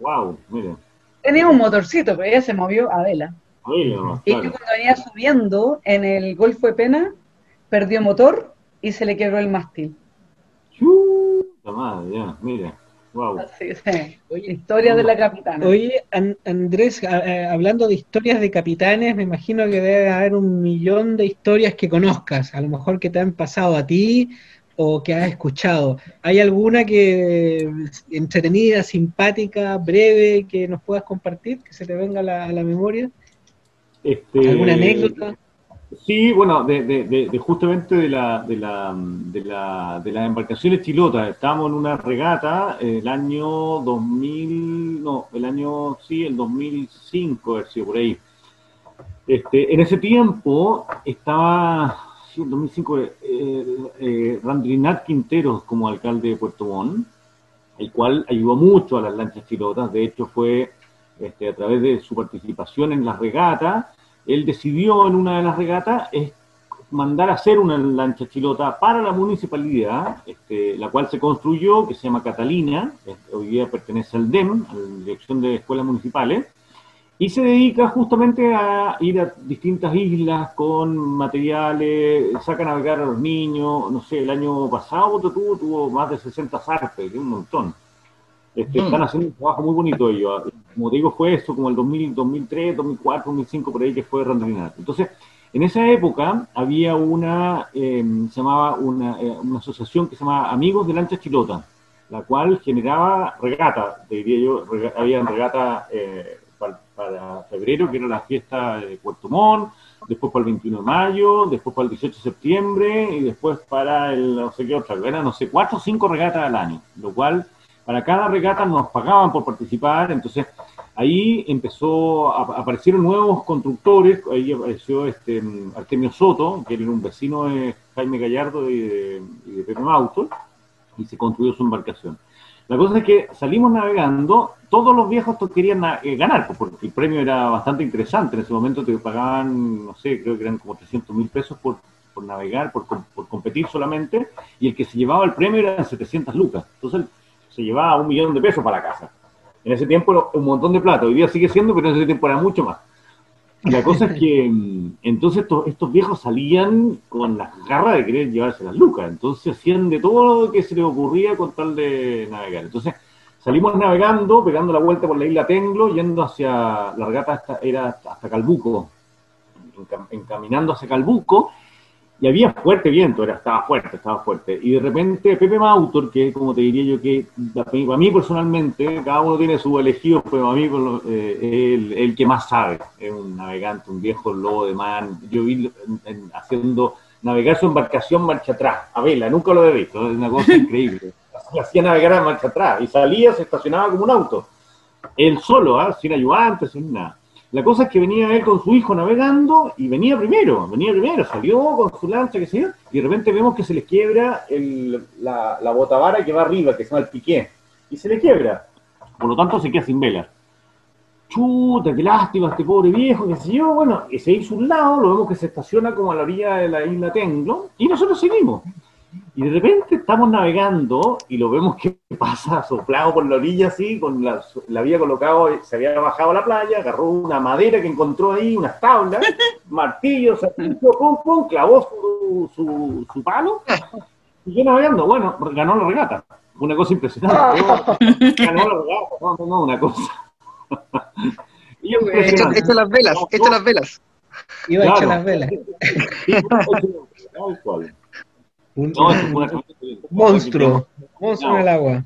wow, mira. Tenía un motorcito, pero ella se movió a vela. Ahí nomás, Y claro. cuando venía subiendo en el Golfo de Pena, perdió motor y se le quebró el mástil. Chuta madre, ya, mira. Wow. Así, sí. Historia de la capitana. Oye, An- Andrés, a- hablando de historias de capitanes, me imagino que debe haber un millón de historias que conozcas, a lo mejor que te han pasado a ti o que has escuchado. ¿Hay alguna que entretenida, simpática, breve, que nos puedas compartir, que se te venga a la, a la memoria? Este, ¿Alguna anécdota? Sí, bueno, de, de- de- de justamente de, la, de, la, de, la, de las embarcaciones chilotas. Estábamos en una regata el año 2000, no, el año, sí, el 2005, a ver si por ahí. Este, en ese tiempo estaba, sí, en 2005, eh, eh, Randrinat Quinteros como alcalde de Puerto Montt, el cual ayudó mucho a las lanchas chilotas. De hecho, fue este, a través de su participación en las regatas, él decidió en una de las regatas mandar a hacer una lancha chilota para la municipalidad, este, la cual se construyó, que se llama Catalina, este, hoy día pertenece al DEM, a la Dirección de Escuelas Municipales, y se dedica justamente a ir a distintas islas con materiales, saca a navegar a los niños, no sé, el año pasado tuvo, tuvo más de 60 zarpes, un montón. Este, Mm. Están haciendo un trabajo muy bonito ellos. Como te digo, fue eso como el 2000, 2003, 2004, 2005, por ahí que fue Randrinato. Entonces, en esa época había una, eh, se llamaba una, eh, una asociación que se llamaba Amigos de Lancha Chilota, la cual generaba regata, te diría yo, rega- había regata eh, pa- para, febrero, que era la fiesta de Puerto Montt, después para el 21 de mayo, después para el 18 de septiembre y después para el no sé qué otra, eran no sé, cuatro o cinco regatas al año, lo cual para cada regata nos pagaban por participar, entonces ahí empezó, a- aparecieron nuevos constructores, ahí apareció este Artemio Soto, que era un vecino de Jaime Gallardo y de, y de Pepe y se construyó su embarcación. La cosa es que salimos navegando, todos los viejos querían eh, ganar, pues, porque el premio era bastante interesante, en ese momento te pagaban, no sé, creo que eran como 300 mil pesos por, por navegar, por, por competir solamente, y el que se llevaba el premio eran 700 lucas. Entonces se llevaba un millón de pesos para la casa. En ese tiempo era un montón de plata, hoy día sigue siendo, pero en ese tiempo era mucho más. Y la cosa es que mm, entonces estos, estos viejos salían con las garras de querer llevarse las lucas, entonces hacían de todo lo que se les ocurría con tal de navegar. Entonces salimos navegando, pegando la vuelta por la isla Tenglo, yendo hacia la regata hasta, era hasta Calbuco, encam- encaminando hacia Calbuco, y había fuerte viento, era, estaba fuerte, estaba fuerte. Y de repente Pepe Mautor, que como te diría yo que para mí personalmente, cada uno tiene su elegido, pero a mí eh, el, que más sabe, es un navegante, un viejo lobo de man. Yo vi en- en- haciendo navegar su embarcación marcha atrás, a vela, nunca lo he visto, es una cosa increíble. Hacía navegar a marcha atrás y salía, se estacionaba como un auto. Él solo, ¿ah? sin ayudantes, sin nada. La cosa es que venía él con su hijo navegando y venía primero, venía primero, salió con su lancha, qué sé yo, y de repente vemos que se le quiebra el- la, la botavara que va arriba, que se llama el piqué, y se le quiebra. Por lo tanto, se queda sin vela. Chuta, qué lástima este pobre viejo, qué sé yo. Bueno, y se hizo un lado, lo vemos que se estaciona como a la orilla de la isla Tenglo, y nosotros seguimos. Y de repente estamos navegando y lo vemos que pasa soplado por la orilla así, con la, la había colocado, se había bajado a la playa, agarró una madera que encontró ahí, unas tablas, martillos, pum, pum, clavó su, su, su palo y siguió navegando. Bueno, ganó la regata. Una cosa impresionante. ganó la regata, no, no, no, una cosa. Y echa las velas, echa las velas. Iba a echar las velas. Un, No, es un una- monstruo, monstruo No. en el agua.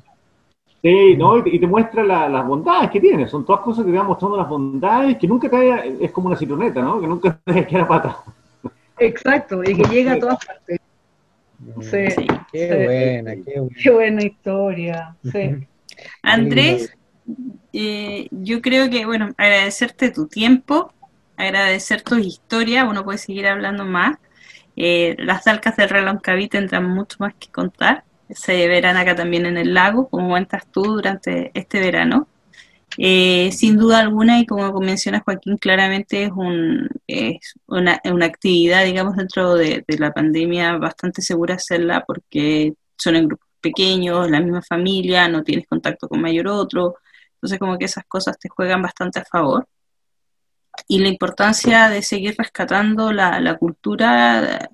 Sí, ¿no? Y te, muestra la- las bondades que tiene. Son todas cosas que te van mostrando las bondades, que nunca te vaya- es como una citroneta, ¿no? Que nunca te vaya a quedar pata. Exacto, y que llega a todas partes. Sí, Sí. Qué Sí. buena, qué buena. qué buena historia. Sí. Andrés, eh, yo creo que, bueno, agradecerte tu tiempo, agradecer tu historia, uno puede seguir hablando más. Eh, las talcas del Reloncaví tendrán mucho más que contar. Se verán acá también en el lago, como cuentas tú durante este verano. Eh, sin duda alguna, y como mencionas Joaquín, claramente es, un, una actividad, digamos, dentro de, de la pandemia bastante segura hacerla porque son en grupos pequeños, la misma familia, no tienes contacto con mayor otro, entonces como que esas cosas te juegan bastante a favor. Y la importancia de seguir rescatando la, la cultura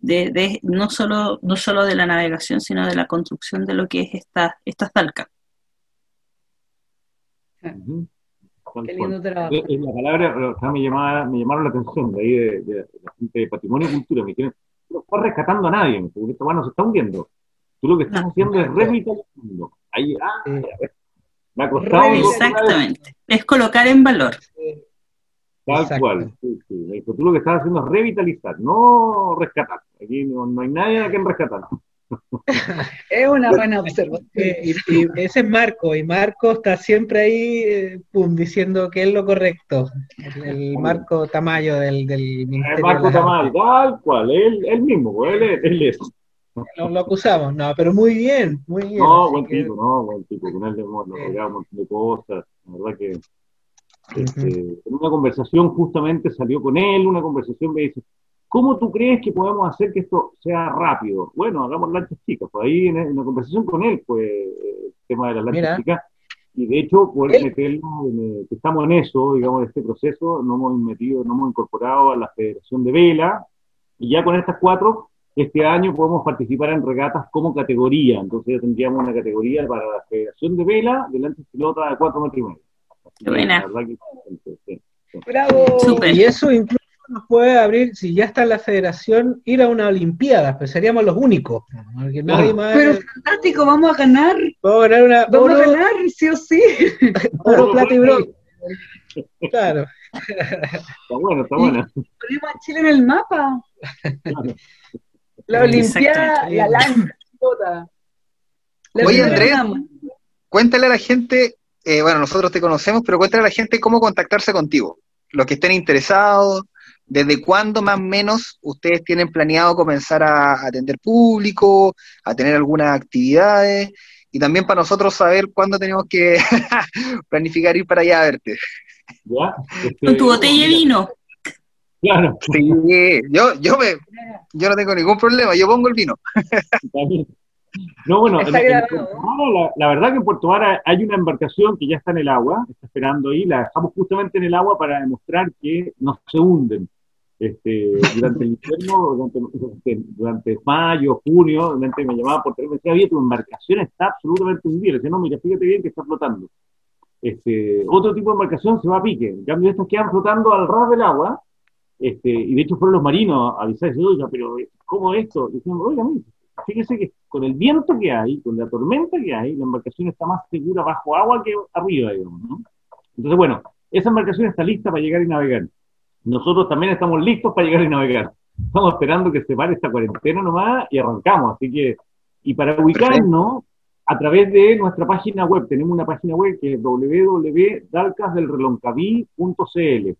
de, de- no, solo, no solo de la navegación, sino de la construcción de lo que es esta, esta talca. Ujú. Tal Qué lindo trabajo. Eh, eh, la palabra o sea, me, llamaba, me llamaron la atención de ahí de, de- de la gente de patrimonio y cultura. Me dijeron, no estás rescatando a nadie, porque esto bueno, se está hundiendo. Tú lo que estás No. haciendo es revitalizando. Ahí, ah, ves. me ha costado. Exactamente. Es colocar en valor. Tal Exacto. cual. Sí, sí. Me dijo, Tú lo que estás haciendo es revitalizar, no rescatar. Aquí no, no hay nadie a quien rescatar. Es una buena observación. Eh, y, y ese es Marco, y Marco está siempre ahí eh, pum, diciendo que es lo correcto. El, el Marco Tamayo del, del Es Ministerio Marco de Artes. tal cual, él, él mismo, pues, él, es- él es. Lo, lo acusamos, no, pero muy bien, muy bien. No, buen que- tipo, no, buen tipo. Con él hemos Sí. logrado un montón de cosas. La verdad que Este, en una conversación justamente salió con él, una conversación me dice, ¿cómo tú crees que podemos hacer que esto sea rápido? Bueno, hagamos lanchas chicas. Pues ahí en, en la conversación con él, pues el tema de las lanchas chicas. Y de hecho, poder Él- meterlo, en, eh, que estamos en eso, digamos, en este proceso, nos hemos metido, nos hemos incorporado a la Federación de Vela, y ya con estas cuatro este año podemos participar en regatas como categoría, entonces ya tendríamos una categoría para la Federación de Vela de lanchas pilota de 4 metros y medio. Buena. sí. ¡Bravo! Y eso incluso nos puede abrir, si ya está en la federación, ir a una Olimpiada, pues seríamos los únicos. Porque nadie más. Pero fantástico, vamos a ganar. Ganar una Vamos a oro, ganar, sí o sí. oro, plata y bronce. Claro. Está bueno, está bueno. Ponemos a Chile en el mapa. Claro. La Olimpiada, la toda. La Oye, dama. Cuéntale a la gente, eh, bueno, nosotros te conocemos, pero cuéntale a la gente cómo contactarse contigo. Los que estén interesados, desde cuándo más o menos ustedes tienen planeado comenzar a atender público, a tener algunas actividades, y también para nosotros saber cuándo tenemos que planificar ir para allá a verte. ¿Ya? Este, Con tu botella de vino. Claro, Sí, yo, yo, me, yo no tengo ningún problema, yo pongo el vino. No, bueno, en-. Puerto la, la verdad que en Puerto Vara hay una embarcación que ya está en el agua, está esperando ahí, la dejamos justamente en el agua para demostrar que no se hunden. Este, durante el invierno, durante, durante, mayo, junio, durante me llamaba por teléfono y me decía, tu embarcación está absolutamente hundida. Le decía, no, mira, fíjate bien que está flotando. Este, otro tipo de embarcación se va a pique. En cambio, estas quedan flotando al ras del agua. Este, y de hecho fueron los marinos a avisar, y oiga, pero ¿cómo esto? Diciendo, oiga, mire, fíjese que con el viento que hay, con la tormenta que hay, la embarcación está más segura bajo agua que arriba, digamos, ¿no? Entonces, bueno, esa embarcación está lista para llegar y navegar. Nosotros también estamos listos para llegar y navegar. Estamos esperando que se pare esta cuarentena nomás y arrancamos. Así que, y para ubicarnos, a través de nuestra página web, tenemos una página web que es www.dalcasdelreloncaví.cl.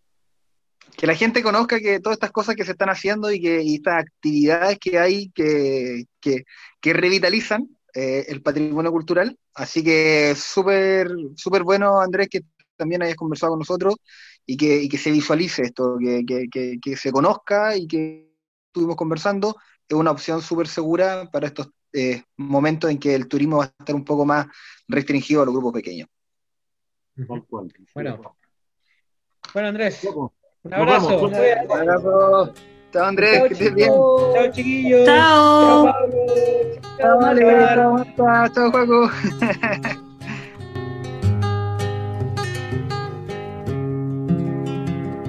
que la gente conozca que todas estas cosas que se están haciendo y que y estas actividades que hay que, que, que revitalizan eh, el patrimonio cultural. Así que súper súper bueno, Andrés, que también hayas conversado con nosotros y que, y que se visualice esto, que, que, que, que se conozca y que estuvimos conversando. Es una opción súper segura para estos eh, momentos en que el turismo va a estar un poco más restringido a los grupos pequeños. Bueno. Bueno, Andrés. Un abrazo. Chao, Un abrazo. Chao, Andrés, que estés bien. chicos. chiquillos. Chao. Pablo. Chao. Ale, chao, chao, Juaco.